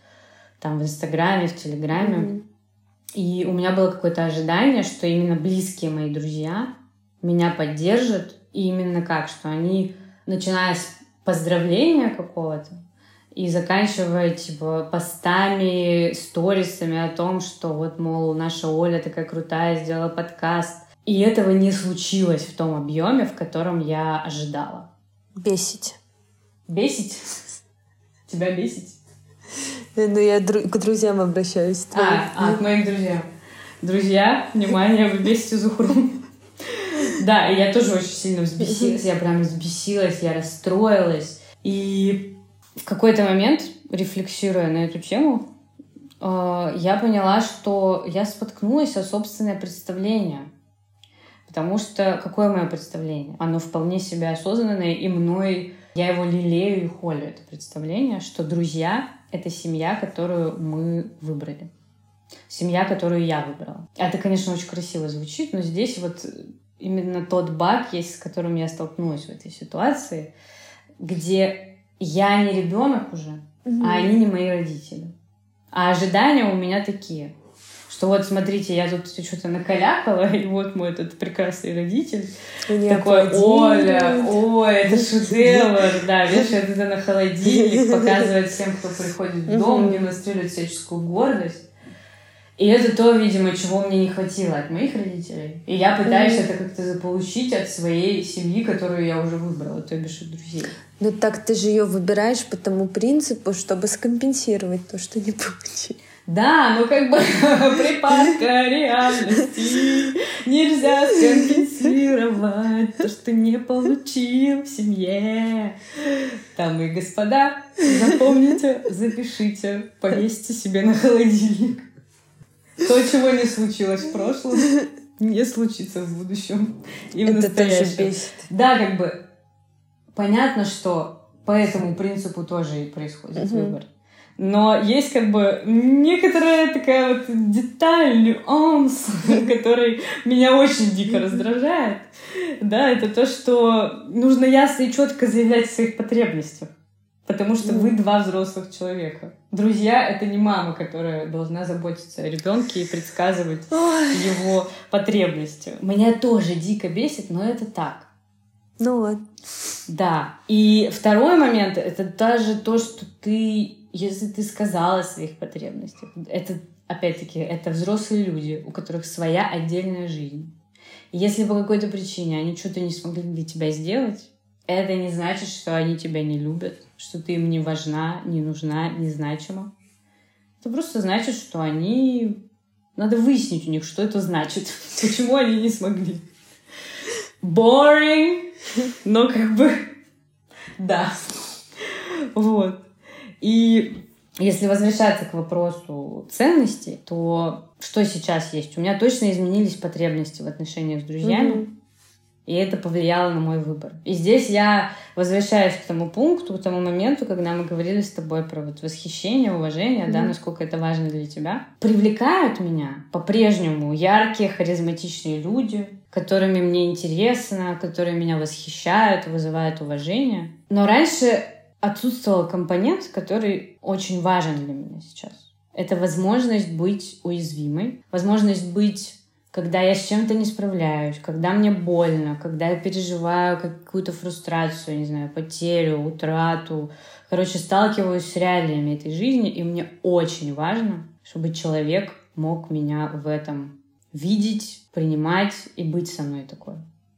Speaker 2: там в Инстаграме, в Телеграме. Mm-hmm. И у меня было какое-то ожидание, что именно близкие мои друзья меня поддержат и именно как, что они, начиная с поздравления какого-то, и заканчивая, типа, постами, сторисами о том, что вот, мол, наша Оля такая крутая, сделала подкаст. И этого не случилось в том объеме, в котором я ожидала.
Speaker 1: Бесить.
Speaker 2: Бесить? Тебя бесить?
Speaker 1: Ну, я к друзьям обращаюсь.
Speaker 2: А, а, к моим друзьям. Друзья, внимание, вы бесите Зухру. Да, и я тоже очень сильно взбесилась. Я прям взбесилась, я расстроилась. И в какой-то момент, рефлексируя на эту тему, э, я поняла, что я споткнулась о собственное представление. Потому что какое мое представление? Оно вполне себе осознанное, и мной я его лелею и холю, это представление, что друзья — это семья, которую мы выбрали. Семья, которую я выбрала. Это, конечно, очень красиво звучит, но здесь вот именно тот баг есть, с которым я столкнулась в этой ситуации, где я не ребенок уже, угу. а они не мои родители. А ожидания у меня такие, что вот смотрите, я тут что-то накалякала, и вот мой этот прекрасный родитель не такой, Оля, ой, это шедевр, да, вешает это на холодильник, показывает всем, кто приходит в дом, демонстрирует всяческую гордость. И это то, видимо, чего мне не хватило от моих родителей. И я пытаюсь mm-hmm. это как-то заполучить от своей семьи, которую я уже выбрала, то бишь от друзей.
Speaker 1: Ну так ты же ее выбираешь по тому принципу, чтобы скомпенсировать то, что не получил.
Speaker 2: Да, ну как бы припадка реальности нельзя скомпенсировать то, что не получил в семье. Там и господа, запомните, запишите, повесьте себе на холодильник. То, чего не случилось в прошлом, не случится в будущем и в Это настоящем. Тоже бесит. Да, как бы понятно, что по этому принципу тоже и происходит угу. выбор. Но есть как бы некоторая такая вот деталь, нюанс, который меня очень дико раздражает. Да, это то, что нужно ясно и четко заявлять о своих потребностях. Потому что вы два взрослых человека. Друзья — это не мама, которая должна заботиться о ребенке и предсказывать Ой. его потребности. Меня тоже дико бесит, но это так.
Speaker 1: Ну вот.
Speaker 2: Да. И второй момент — это даже то, что ты, если ты сказала о своих потребностях, это опять-таки, это взрослые люди, у которых своя отдельная жизнь. И если по какой-то причине они что-то не смогли для тебя сделать, это не значит, что они тебя не любят, что ты им не важна, не нужна, не значима. Это просто значит, что они... Надо выяснить у них, что это значит. Почему они не смогли. Boring, но как бы... Да. Вот. И если возвращаться к вопросу ценностей, то что сейчас есть? У меня точно изменились потребности в отношениях с друзьями. Mm-hmm. И это повлияло на мой выбор. И здесь я возвращаюсь к тому пункту, к тому моменту, когда мы говорили с тобой про вот восхищение, уважение, mm-hmm. да, насколько это важно для тебя. Привлекают меня по-прежнему яркие, харизматичные люди, которыми мне интересно, которые меня восхищают, вызывают уважение. Но раньше отсутствовал компонент, который очень важен для меня сейчас. Это возможность быть уязвимой, возможность быть, когда я с чем-то не справляюсь, когда мне больно, когда я переживаю какую-то фрустрацию, не знаю, потерю, утрату. Короче, сталкиваюсь с реалиями этой жизни, и мне очень важно, чтобы человек мог меня в этом видеть, принимать и быть со мной такой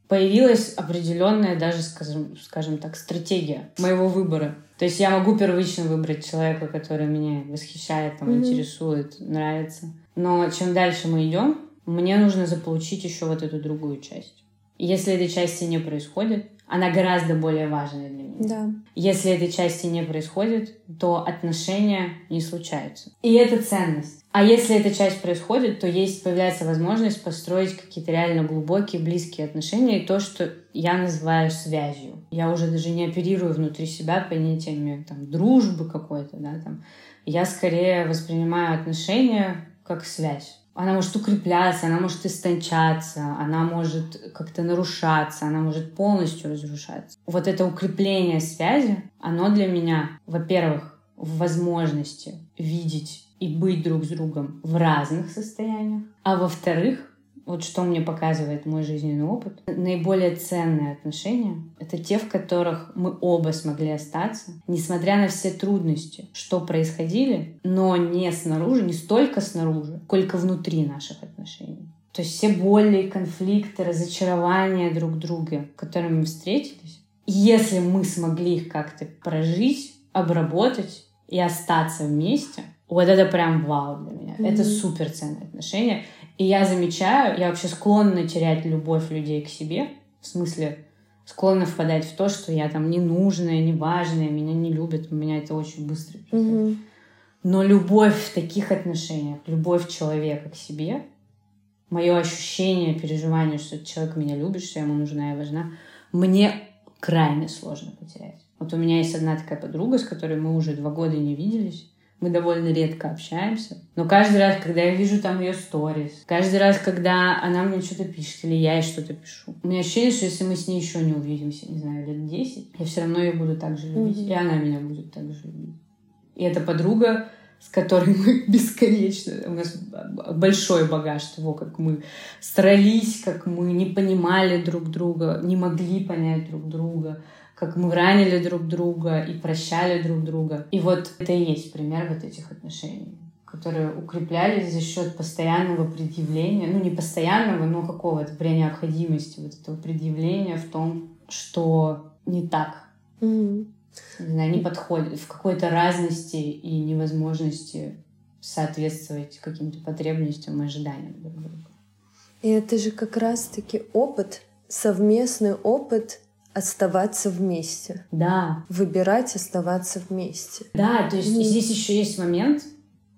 Speaker 2: появилась определенная даже, скажем, скажем так, стратегия моего выбора. То есть я могу первично выбрать человека, который меня восхищает, там, mm-hmm. интересует, нравится. Но чем дальше мы идем, мне нужно заполучить еще вот эту другую часть. Если этой части не происходит, она гораздо более важная для меня.
Speaker 1: Да.
Speaker 2: Если этой части не происходит, то отношения не случаются. И это ценность. А если эта часть происходит, то есть появляется возможность построить какие-то реально глубокие, близкие отношения и то, что я называю связью. Я уже даже не оперирую внутри себя понятиями там, дружбы какой-то, да, там. Я скорее воспринимаю отношения как связь. Она может укрепляться, она может истончаться, она может как-то нарушаться, она может полностью разрушаться. Вот это укрепление связи, оно для меня, во-первых, в возможности видеть и быть друг с другом в разных состояниях. А во-вторых, вот что мне показывает мой жизненный опыт, наиболее ценные отношения — это те, в которых мы оба смогли остаться, несмотря на все трудности, что происходили, но не снаружи, не столько снаружи, сколько внутри наших отношений. То есть все боли, конфликты, разочарования друг друга, с которыми мы встретились, если мы смогли их как-то прожить, обработать и остаться вместе, вот это прям вау для меня. Mm-hmm. Это супер ценные отношения. И я замечаю, я вообще склонна терять любовь людей к себе. В смысле, склонна впадать в то, что я там ненужная, неважная, меня не любят. Меня это очень быстро.
Speaker 1: Mm-hmm.
Speaker 2: Но любовь в таких отношениях, любовь человека к себе, мое ощущение, переживание, что этот человек меня любит, что я ему нужна и важна, мне крайне сложно потерять. Вот у меня есть одна такая подруга, с которой мы уже два года не виделись. Мы довольно редко общаемся. Но каждый раз, когда я вижу там ее сторис, каждый раз, когда она мне что-то пишет или я ей что-то пишу, у меня ощущение, что если мы с ней еще не увидимся, не знаю, лет 10, я все равно ее буду так же любить, mm-hmm. и она меня будет так же любить. И эта подруга, с которой мы бесконечно, у нас большой багаж того, как мы старались, как мы не понимали друг друга, не могли понять друг друга, как мы ранили друг друга и прощали друг друга. И вот это и есть пример вот этих отношений которые укреплялись за счет постоянного предъявления, ну не постоянного, но какого-то при необходимости вот этого предъявления в том, что не так.
Speaker 1: Mm-hmm.
Speaker 2: Не знаю, не подходит в какой-то разности и невозможности соответствовать каким-то потребностям и ожиданиям друг друга.
Speaker 1: И это же как раз-таки опыт, совместный опыт оставаться вместе.
Speaker 2: Да.
Speaker 1: Выбирать оставаться вместе.
Speaker 2: Да, то есть mm. здесь еще есть момент,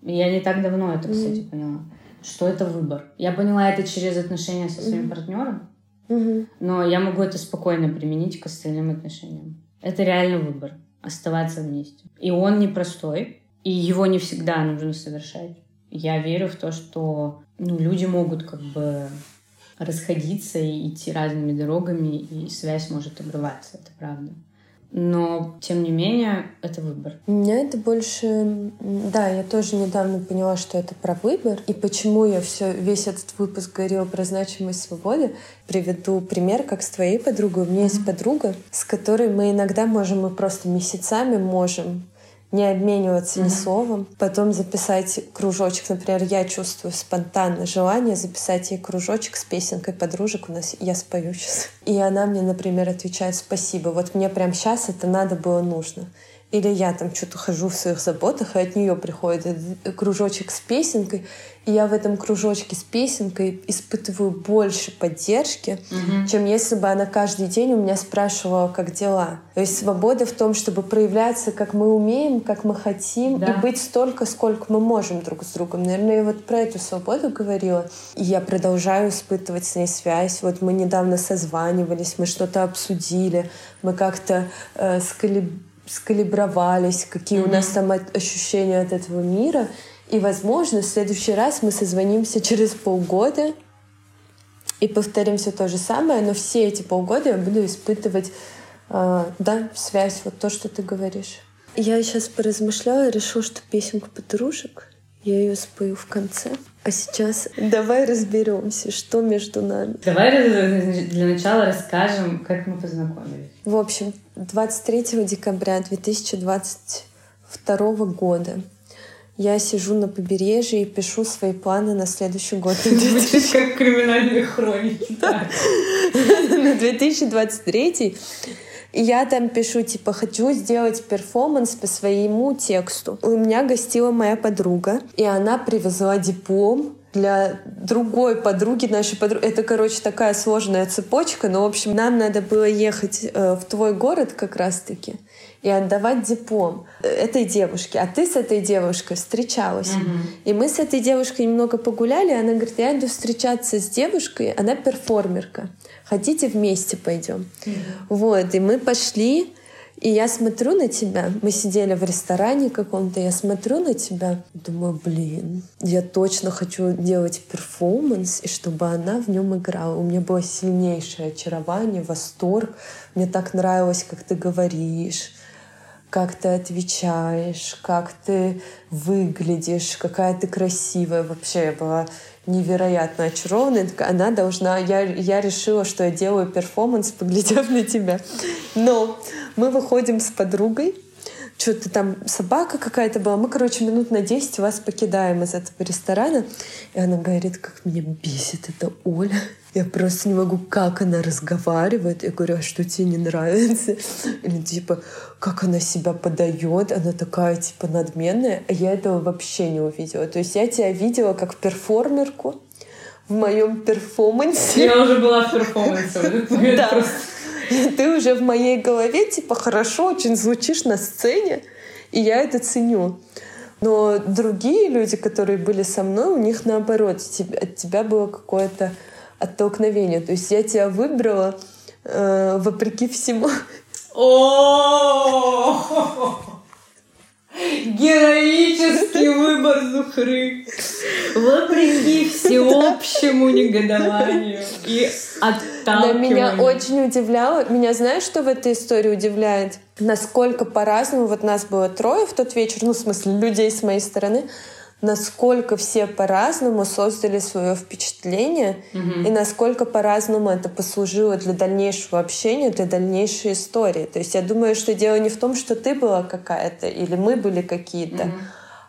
Speaker 2: я не так давно это, кстати, mm. поняла, что это выбор. Я поняла это через отношения со своим mm. партнером,
Speaker 1: mm-hmm.
Speaker 2: но я могу это спокойно применить к остальным отношениям. Это реально выбор оставаться вместе. И он непростой, и его не всегда нужно совершать. Я верю в то, что ну, люди могут как бы расходиться и идти разными дорогами, и связь может обрываться, это правда. Но, тем не менее, это выбор.
Speaker 1: У меня это больше... Да, я тоже недавно поняла, что это про выбор. И почему я все, весь этот выпуск говорила про значимость свободы. Приведу пример, как с твоей подругой. У меня mm-hmm. есть подруга, с которой мы иногда можем, мы просто месяцами можем не обмениваться ни словом, потом записать кружочек. Например, я чувствую спонтанно желание записать ей кружочек с песенкой подружек. У нас я спою сейчас. И она мне, например, отвечает спасибо. Вот мне прям сейчас это надо было нужно. Или я там что-то хожу в своих заботах, и от нее приходит кружочек с песенкой, и я в этом кружочке с песенкой испытываю больше поддержки, угу. чем если бы она каждый день у меня спрашивала, как дела. То есть свобода в том, чтобы проявляться, как мы умеем, как мы хотим, да. и быть столько, сколько мы можем друг с другом. Наверное, я вот про эту свободу говорила. И я продолжаю испытывать с ней связь. Вот мы недавно созванивались, мы что-то обсудили, мы как-то э, скалиб скалибровались, какие mm-hmm. у нас там ощущения от этого мира. И, возможно, в следующий раз мы созвонимся через полгода и повторим все то же самое, но все эти полгода я буду испытывать, э, да, связь, вот то, что ты говоришь. Я сейчас поразмышляла и решила, что песенку подружек я ее спою в конце. А сейчас давай разберемся, что между нами.
Speaker 2: Давай для начала расскажем, как мы познакомились.
Speaker 1: В общем, 23 декабря 2022 года я сижу на побережье и пишу свои планы на следующий год.
Speaker 2: Звучит как криминальные хроники.
Speaker 1: На 2023 и я там пишу, типа, хочу сделать перформанс по своему тексту. У меня гостила моя подруга, и она привезла диплом для другой подруги, нашей подруги. Это, короче, такая сложная цепочка, но, в общем, нам надо было ехать э, в твой город как раз-таки и отдавать диплом этой девушке. А ты с этой девушкой встречалась. Угу. И мы с этой девушкой немного погуляли, она говорит, я иду встречаться с девушкой, она перформерка хотите вместе пойдем? Mm-hmm. Вот, и мы пошли, и я смотрю на тебя, мы сидели в ресторане каком-то, я смотрю на тебя, думаю, блин, я точно хочу делать перформанс, и чтобы она в нем играла. У меня было сильнейшее очарование, восторг. Мне так нравилось, как ты говоришь как ты отвечаешь, как ты выглядишь, какая ты красивая. Вообще я была невероятно очарована. Она должна... Я, я решила, что я делаю перформанс, поглядев на тебя. Но мы выходим с подругой, что-то там собака какая-то была. Мы, короче, минут на 10 вас покидаем из этого ресторана. И она говорит, как меня бесит эта Оля. Я просто не могу, как она разговаривает. Я говорю, а что тебе не нравится? Или типа, как она себя подает. Она такая, типа, надменная. А я этого вообще не увидела. То есть я тебя видела как перформерку в моем перформансе.
Speaker 2: Я уже была в перформансе. Да.
Speaker 1: Ты уже в моей голове, типа, хорошо очень звучишь на сцене, и я это ценю. Но другие люди, которые были со мной, у них наоборот, от тебя было какое-то оттолкновение. То есть я тебя выбрала э, вопреки всему.
Speaker 2: О! Героический выбор Зухры. Вопреки всеобщему негодованию и отталкиванию.
Speaker 1: меня очень удивляло. Меня знаешь, что в этой истории удивляет? Насколько по-разному, вот нас было трое в тот вечер, ну, в смысле, людей с моей стороны, насколько все по-разному создали свое впечатление mm-hmm. и насколько по-разному это послужило для дальнейшего общения, для дальнейшей истории. То есть я думаю, что дело не в том, что ты была какая-то или мы были какие-то, mm-hmm.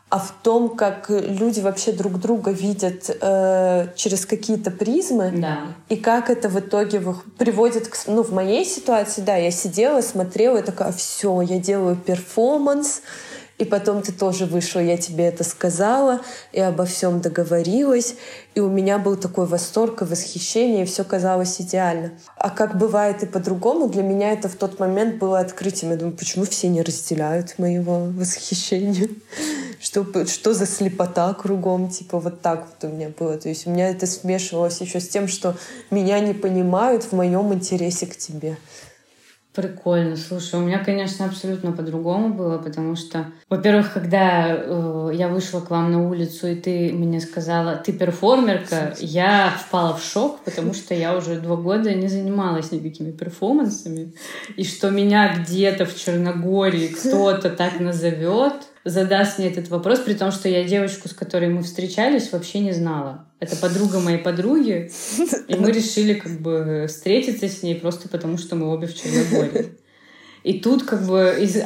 Speaker 1: а в том, как люди вообще друг друга видят э, через какие-то призмы
Speaker 2: да.
Speaker 1: и как это в итоге приводит к... Ну, в моей ситуации, да, я сидела, смотрела и такая, все, я делаю перформанс, и потом ты тоже вышел, я тебе это сказала, и обо всем договорилась. И у меня был такой восторг и восхищение, и все казалось идеально. А как бывает и по-другому, для меня это в тот момент было открытием. Я думаю, почему все не разделяют моего восхищения? Что, что за слепота кругом? Типа вот так вот у меня было. То есть у меня это смешивалось еще с тем, что меня не понимают в моем интересе к тебе.
Speaker 2: Прикольно. Слушай, у меня, конечно, абсолютно по-другому было, потому что, во-первых, когда э, я вышла к вам на улицу, и ты мне сказала, ты перформерка, я впала в шок, потому что я уже два года не занималась никакими перформансами, и что меня где-то в Черногории кто-то так назовет, задаст мне этот вопрос, при том, что я девочку, с которой мы встречались, вообще не знала. Это подруга моей подруги, и мы решили как бы встретиться с ней просто потому, что мы обе в Черногории. И тут как бы из,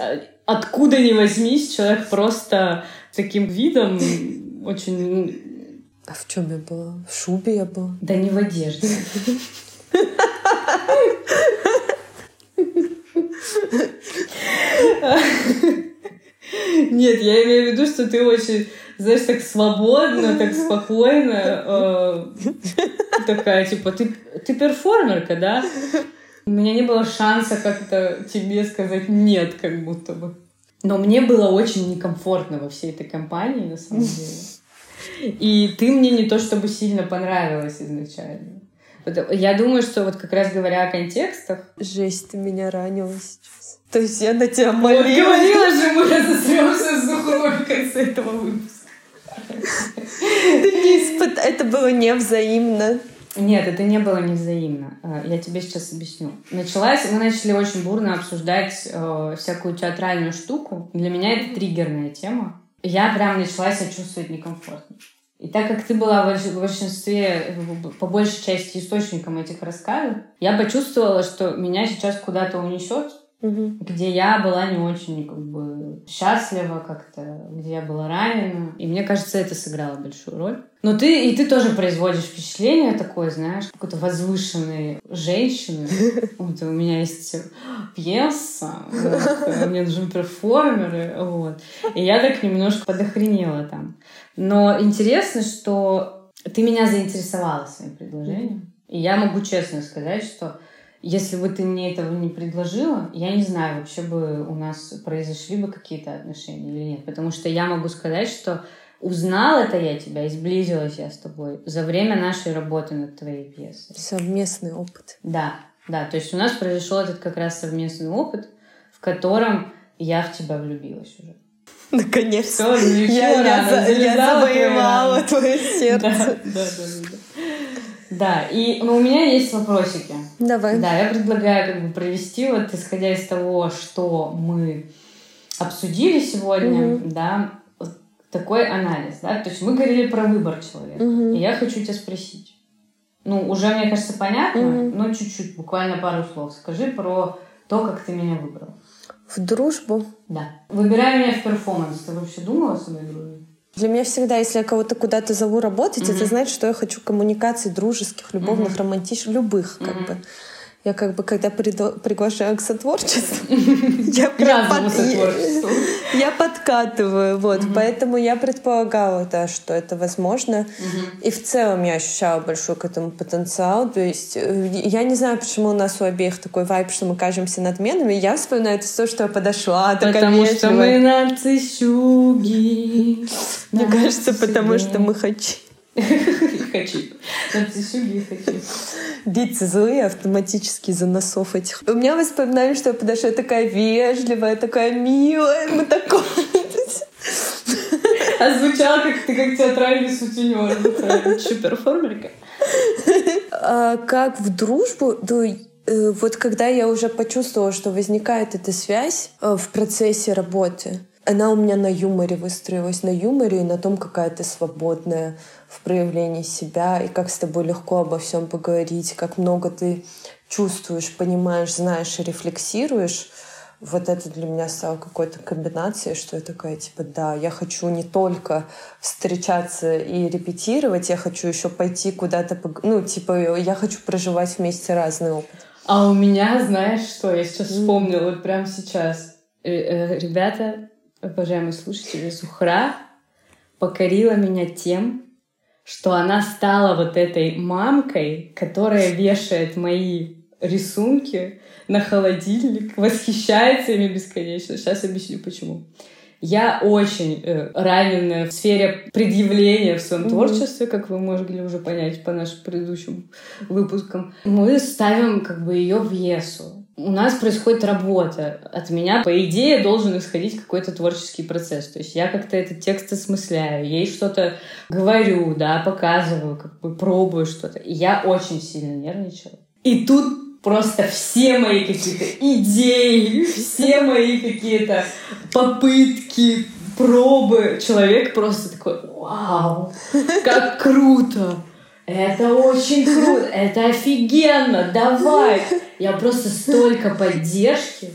Speaker 2: откуда ни возьмись, человек просто таким видом очень...
Speaker 1: А в чем я была? В шубе я была?
Speaker 2: Да не в одежде. Нет, я имею в виду, что ты очень, знаешь, так свободно, так спокойно, э, такая, типа, ты, ты перформерка, да? У меня не было шанса как-то тебе сказать нет, как будто бы. Но мне было очень некомфортно во всей этой компании, на самом деле. И ты мне не то чтобы сильно понравилась изначально. Я думаю, что вот как раз говоря о контекстах...
Speaker 1: Жесть, ты меня ранила сейчас. То есть я на тебя молилась. Вот
Speaker 2: говорила же, мы разосремся с духовой в конце этого выпуска.
Speaker 1: Это было невзаимно.
Speaker 2: Нет, это не было невзаимно. А, я тебе сейчас объясню. Началась, мы начали очень бурно обсуждать э, всякую театральную штуку. Для меня это триггерная тема. Я прям начала себя чувствовать некомфортно. И так как ты была в большинстве, по большей части, источником этих рассказов, я почувствовала, что меня сейчас куда-то унесет, угу. где я была не очень как бы счастлива как-то, где я была ранена. И мне кажется, это сыграло большую роль. Но ты и ты тоже производишь впечатление такое, знаешь, какой-то возвышенной женщины. Вот у меня есть пьеса, вот, мне нужны перформеры, вот. И я так немножко подохренела там. Но интересно, что ты меня заинтересовала своим предложением. И я могу честно сказать, что если бы ты мне этого не предложила, я не знаю, вообще бы у нас произошли бы какие-то отношения или нет. Потому что я могу сказать, что узнал это я тебя и сблизилась я с тобой за время нашей работы над твоей пьесой.
Speaker 1: Совместный опыт.
Speaker 2: Да, да. То есть у нас произошел этот как раз совместный опыт, в котором я в тебя влюбилась уже.
Speaker 1: Наконец-то. Я, я, я завоевала твое сердце.
Speaker 2: Да, да, да. да. Да, и ну, у меня есть вопросики.
Speaker 1: Давай.
Speaker 2: Да, я предлагаю как бы провести, вот исходя из того, что мы обсудили сегодня, угу. да, такой анализ, да, то есть мы говорили про выбор человека, угу. и я хочу тебя спросить. Ну, уже, мне кажется, понятно, угу. но чуть-чуть, буквально пару слов. Скажи про то, как ты меня выбрал.
Speaker 1: В дружбу?
Speaker 2: Да. Выбирай меня в перформанс. Ты вообще думала о своей дружбе?
Speaker 1: Для меня всегда, если я кого-то куда-то зову работать, mm-hmm. это значит, что я хочу коммуникаций дружеских, любовных, mm-hmm. романтичных, любых, как mm-hmm. бы. Я как бы, когда приглашаю к сотворчеству, я прям я подкатываю, вот, поэтому я предполагала, да, что это возможно, и в целом я ощущала большой к этому потенциал, то есть э, я не знаю, почему у нас у обеих такой вайп, что мы кажемся надменными, я вспоминаю это то, что я подошла, такая
Speaker 2: Потому что мы нарциссюги.
Speaker 1: Мне кажется, потому что мы хочу.
Speaker 2: Хочу. Нарциссюги хочу.
Speaker 1: Дети злые автоматически за носов этих. У меня воспоминание, что я подошла такая вежливая, такая милая. Мы такое...
Speaker 2: А звучало, как ты как театральный сутенер. Что, перформерка?
Speaker 1: А, как в дружбу, то э, вот когда я уже почувствовала, что возникает эта связь э, в процессе работы, она у меня на юморе выстроилась, на юморе и на том, какая ты свободная, в проявлении себя, и как с тобой легко обо всем поговорить, как много ты чувствуешь, понимаешь, знаешь и рефлексируешь. Вот это для меня стало какой-то комбинацией, что я такая, типа, да, я хочу не только встречаться и репетировать, я хочу еще пойти куда-то, ну, типа, я хочу проживать вместе разный опыт.
Speaker 2: А у меня, знаешь что, я сейчас вспомнила, вот прямо сейчас. Э, э, ребята, уважаемые слушатели, Сухра покорила меня тем, что она стала вот этой мамкой, которая вешает мои рисунки на холодильник, восхищается ими бесконечно. Сейчас объясню почему. Я очень э, раненая в сфере предъявления в своем mm-hmm. творчестве, как вы могли уже понять по нашим предыдущим выпускам. Мы ставим как бы ее в Есу у нас происходит работа. От меня, по идее, должен исходить какой-то творческий процесс. То есть я как-то этот текст осмысляю, ей что-то говорю, да, показываю, как бы пробую что-то. И я очень сильно нервничала. И тут просто все мои какие-то идеи, все мои какие-то попытки, пробы. Человек просто такой, вау, как круто! Это очень круто, это офигенно, давай. Я просто столько поддержки.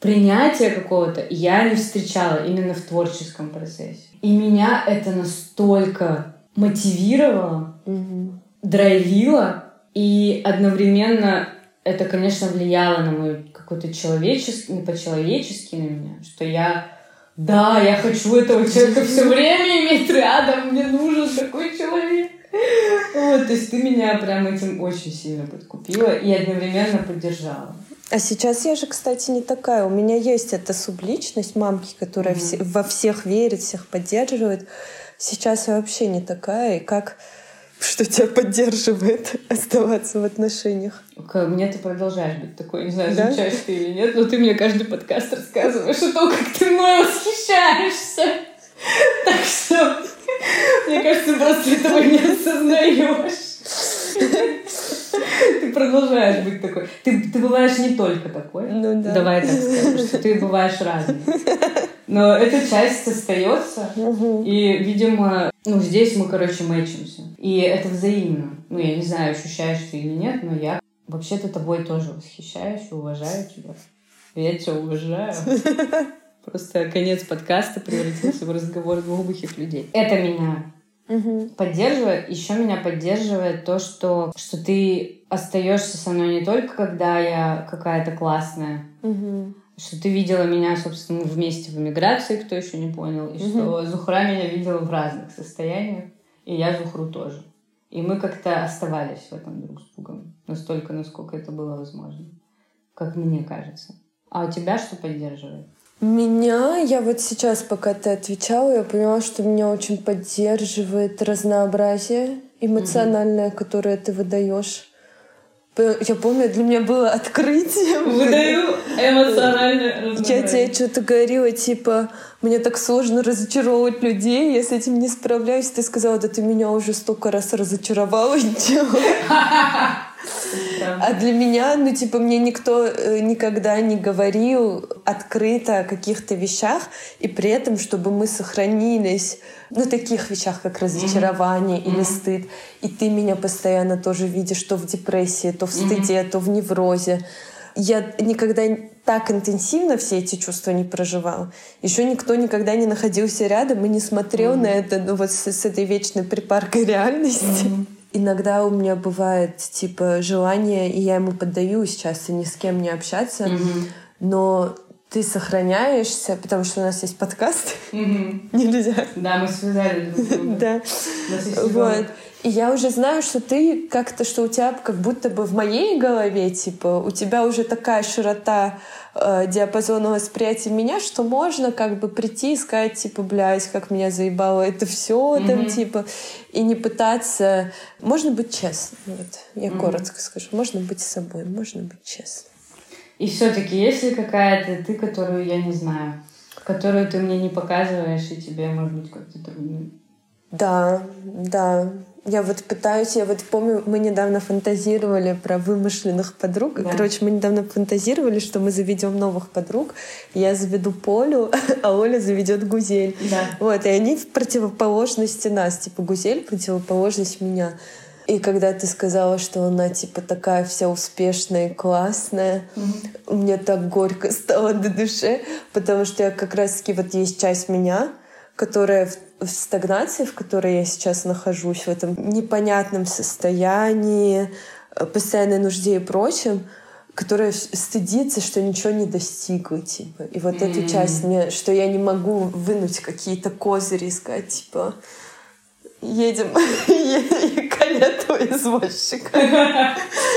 Speaker 2: принятия какого-то я не встречала именно в творческом процессе. И меня это настолько мотивировало,
Speaker 1: Мгм.
Speaker 2: драйвило, и одновременно это, конечно, влияло на мой какой-то человеческий, не по-человечески на меня, что я, да, я хочу этого человека все время иметь рядом, мне нужен такой человек. Вот, то есть ты меня прям этим очень сильно подкупила и одновременно поддержала.
Speaker 1: А сейчас я же, кстати, не такая. У меня есть эта субличность мамки, которая все- во всех верит, всех поддерживает. Сейчас я вообще не такая. И как что тебя поддерживает оставаться в отношениях?
Speaker 2: К- Мне ты продолжаешь быть такой, не знаю,
Speaker 1: Да?
Speaker 2: замечаешь ты или нет, но ты мне каждый подкаст рассказываешь о том, как ты мной восхищаешься. Так что, мне кажется, просто этого не осознаешь. Ты продолжаешь быть такой. Ты, ты бываешь не только такой.
Speaker 1: Ну да.
Speaker 2: Давай так скажем, что ты бываешь разный. Но эта часть остается.
Speaker 1: Мгм.
Speaker 2: И, видимо, ну, здесь мы, короче, мэчимся. И это взаимно. Ну, я не знаю, ощущаешь ты или нет, но я вообще-то тобой тоже восхищаюсь уважаю тебя. Я тебя уважаю. Просто конец подкаста превратился в разговор глубоких людей. Это меня
Speaker 1: Мгм.
Speaker 2: поддерживает. Еще меня поддерживает то, что, что ты остаешься со мной не только, когда я какая-то классная,
Speaker 1: Мгм.
Speaker 2: что ты видела меня, собственно, вместе в эмиграции, кто еще не понял, и что Зухра меня видела в разных состояниях, и я Зухру тоже. И мы как-то оставались в этом друг с другом, настолько, насколько это было возможно, как мне кажется. А у тебя что поддерживает?
Speaker 1: Меня, я вот сейчас, пока ты отвечала, я поняла, что меня очень поддерживает разнообразие эмоциональное, которое ты выдаешь. Я помню, для меня было открытием.
Speaker 2: Выдаю эмоциональное
Speaker 1: Я тебе что-то говорила, типа, мне так сложно разочаровывать людей, я с этим не справляюсь. Ты сказала, да ты меня уже столько раз разочаровала. ничего». А для меня, ну, типа, мне никто э, никогда не говорил открыто о каких-то вещах, и при этом, чтобы мы сохранились, ну, таких вещах, как разочарование или стыд. И ты меня постоянно тоже видишь то в депрессии, то в стыде, то в неврозе. Я никогда так интенсивно все эти чувства не проживал. Еще никто никогда не находился рядом и не смотрел на это, ну, вот с, с этой вечной припаркой реальности. Иногда у меня бывает, типа, желание, и я ему поддаюсь часто ни с кем не общаться, но ты сохраняешься, потому что у нас есть подкаст, нельзя.
Speaker 2: Да, мы связали друг друга.
Speaker 1: Да. Вот. И я уже знаю, что ты как-то, что у тебя как будто бы в моей голове, типа, у тебя уже такая широта э, диапазона восприятия меня, что можно как бы прийти и сказать, типа, блядь, как меня заебало это все, там, типа, и не пытаться... Можно быть честным, вот, я коротко скажу. Можно быть собой, можно быть честным.
Speaker 2: И все-таки есть ли какая-то ты, которую я не знаю, которую ты мне не показываешь, и тебе, может быть, как-то трудно?
Speaker 1: Да, да. Я вот пытаюсь, я вот помню, мы недавно фантазировали про вымышленных подруг.
Speaker 2: Да.
Speaker 1: Короче, мы недавно фантазировали, что мы заведем новых подруг. Я заведу Полю, а Оля заведет Гузель.
Speaker 2: Да.
Speaker 1: Вот, и они в противоположности нас. Типа Гузель противоположность меня. И когда ты сказала, что она типа такая вся успешная и классная, мне так горько стало на душе, потому что я как раз-таки вот есть часть меня, которая в, в стагнации, в которой я сейчас нахожусь, в этом непонятном состоянии, э, постоянной нужде и прочем, которая стыдится, что ничего не достигла, типа. И вот эту часть мне, что я не могу вынуть какие-то козыри и сказать, типа, едем е- карету извозчика.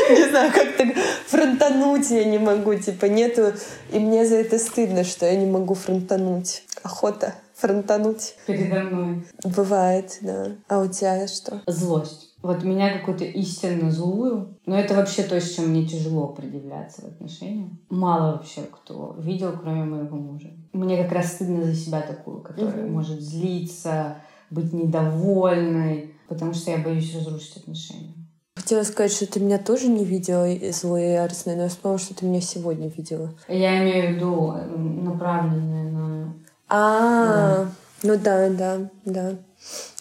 Speaker 1: Не знаю, как так фронтануть я не могу, типа, нету... И мне за это стыдно, что я не могу фронтануть. Охота фронтануть.
Speaker 2: Передо мной.
Speaker 1: Бывает, да. А у тебя что?
Speaker 2: Злость. Вот меня какую-то истинно злую. Но это вообще то, с чем мне тяжело определяться в отношениях. Мало вообще кто видел, кроме моего мужа. Мне как раз стыдно за себя такую, которая
Speaker 1: Мгм.
Speaker 2: может злиться, быть недовольной, потому что я боюсь разрушить отношения.
Speaker 1: Хотела сказать, что ты меня тоже не видела злой и яростной, но я вспомнила, что ты меня сегодня видела.
Speaker 2: Я имею в виду э, направленное на...
Speaker 1: А, ну да, да, да.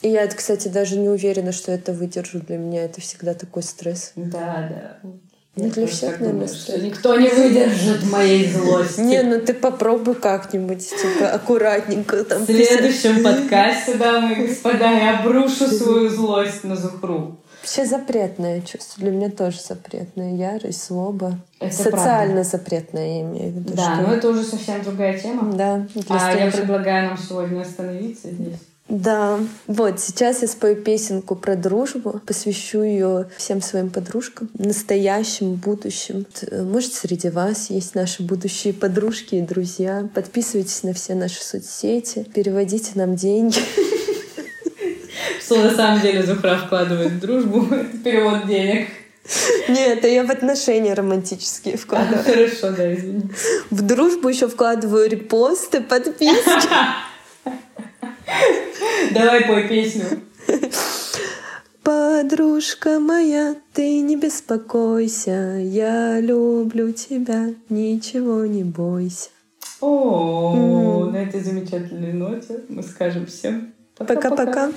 Speaker 1: И я, кстати, даже не уверена, что это выдержу. Для меня это всегда такой стресс.
Speaker 2: Да, да.
Speaker 1: Ну, для всех, наверное,
Speaker 2: что никто не выдержит моей злости.
Speaker 1: Не, ну ты попробуй как-нибудь, типа, аккуратненько там.
Speaker 2: В следующем подкасте, дамы и господа, я обрушу свою злость на Зухру.
Speaker 1: Вообще запретное чувство. Для меня тоже запретное. Ярость, злоба. Это Социально правда. запретное, я имею в виду.
Speaker 2: Да, что... но это уже совсем другая тема.
Speaker 1: Да.
Speaker 2: А я предлагаю нам сегодня остановиться здесь.
Speaker 1: Да, вот сейчас я спою песенку про дружбу, посвящу ее всем своим подружкам, настоящим, будущим. Э, может, среди вас есть наши будущие подружки и друзья. Подписывайтесь на все наши соцсети, переводите нам деньги.
Speaker 2: Что на самом деле Зухра вкладывает в дружбу, перевод денег.
Speaker 1: Нет, это я в отношения романтические вкладываю. А,
Speaker 2: хорошо, да, извини.
Speaker 1: В дружбу еще вкладываю репосты, подписки.
Speaker 2: Давай пой песню.
Speaker 1: Подружка моя, ты не беспокойся, я люблю тебя, ничего не бойся.
Speaker 2: О, на этой замечательной ноте мы скажем всем
Speaker 1: пока-пока.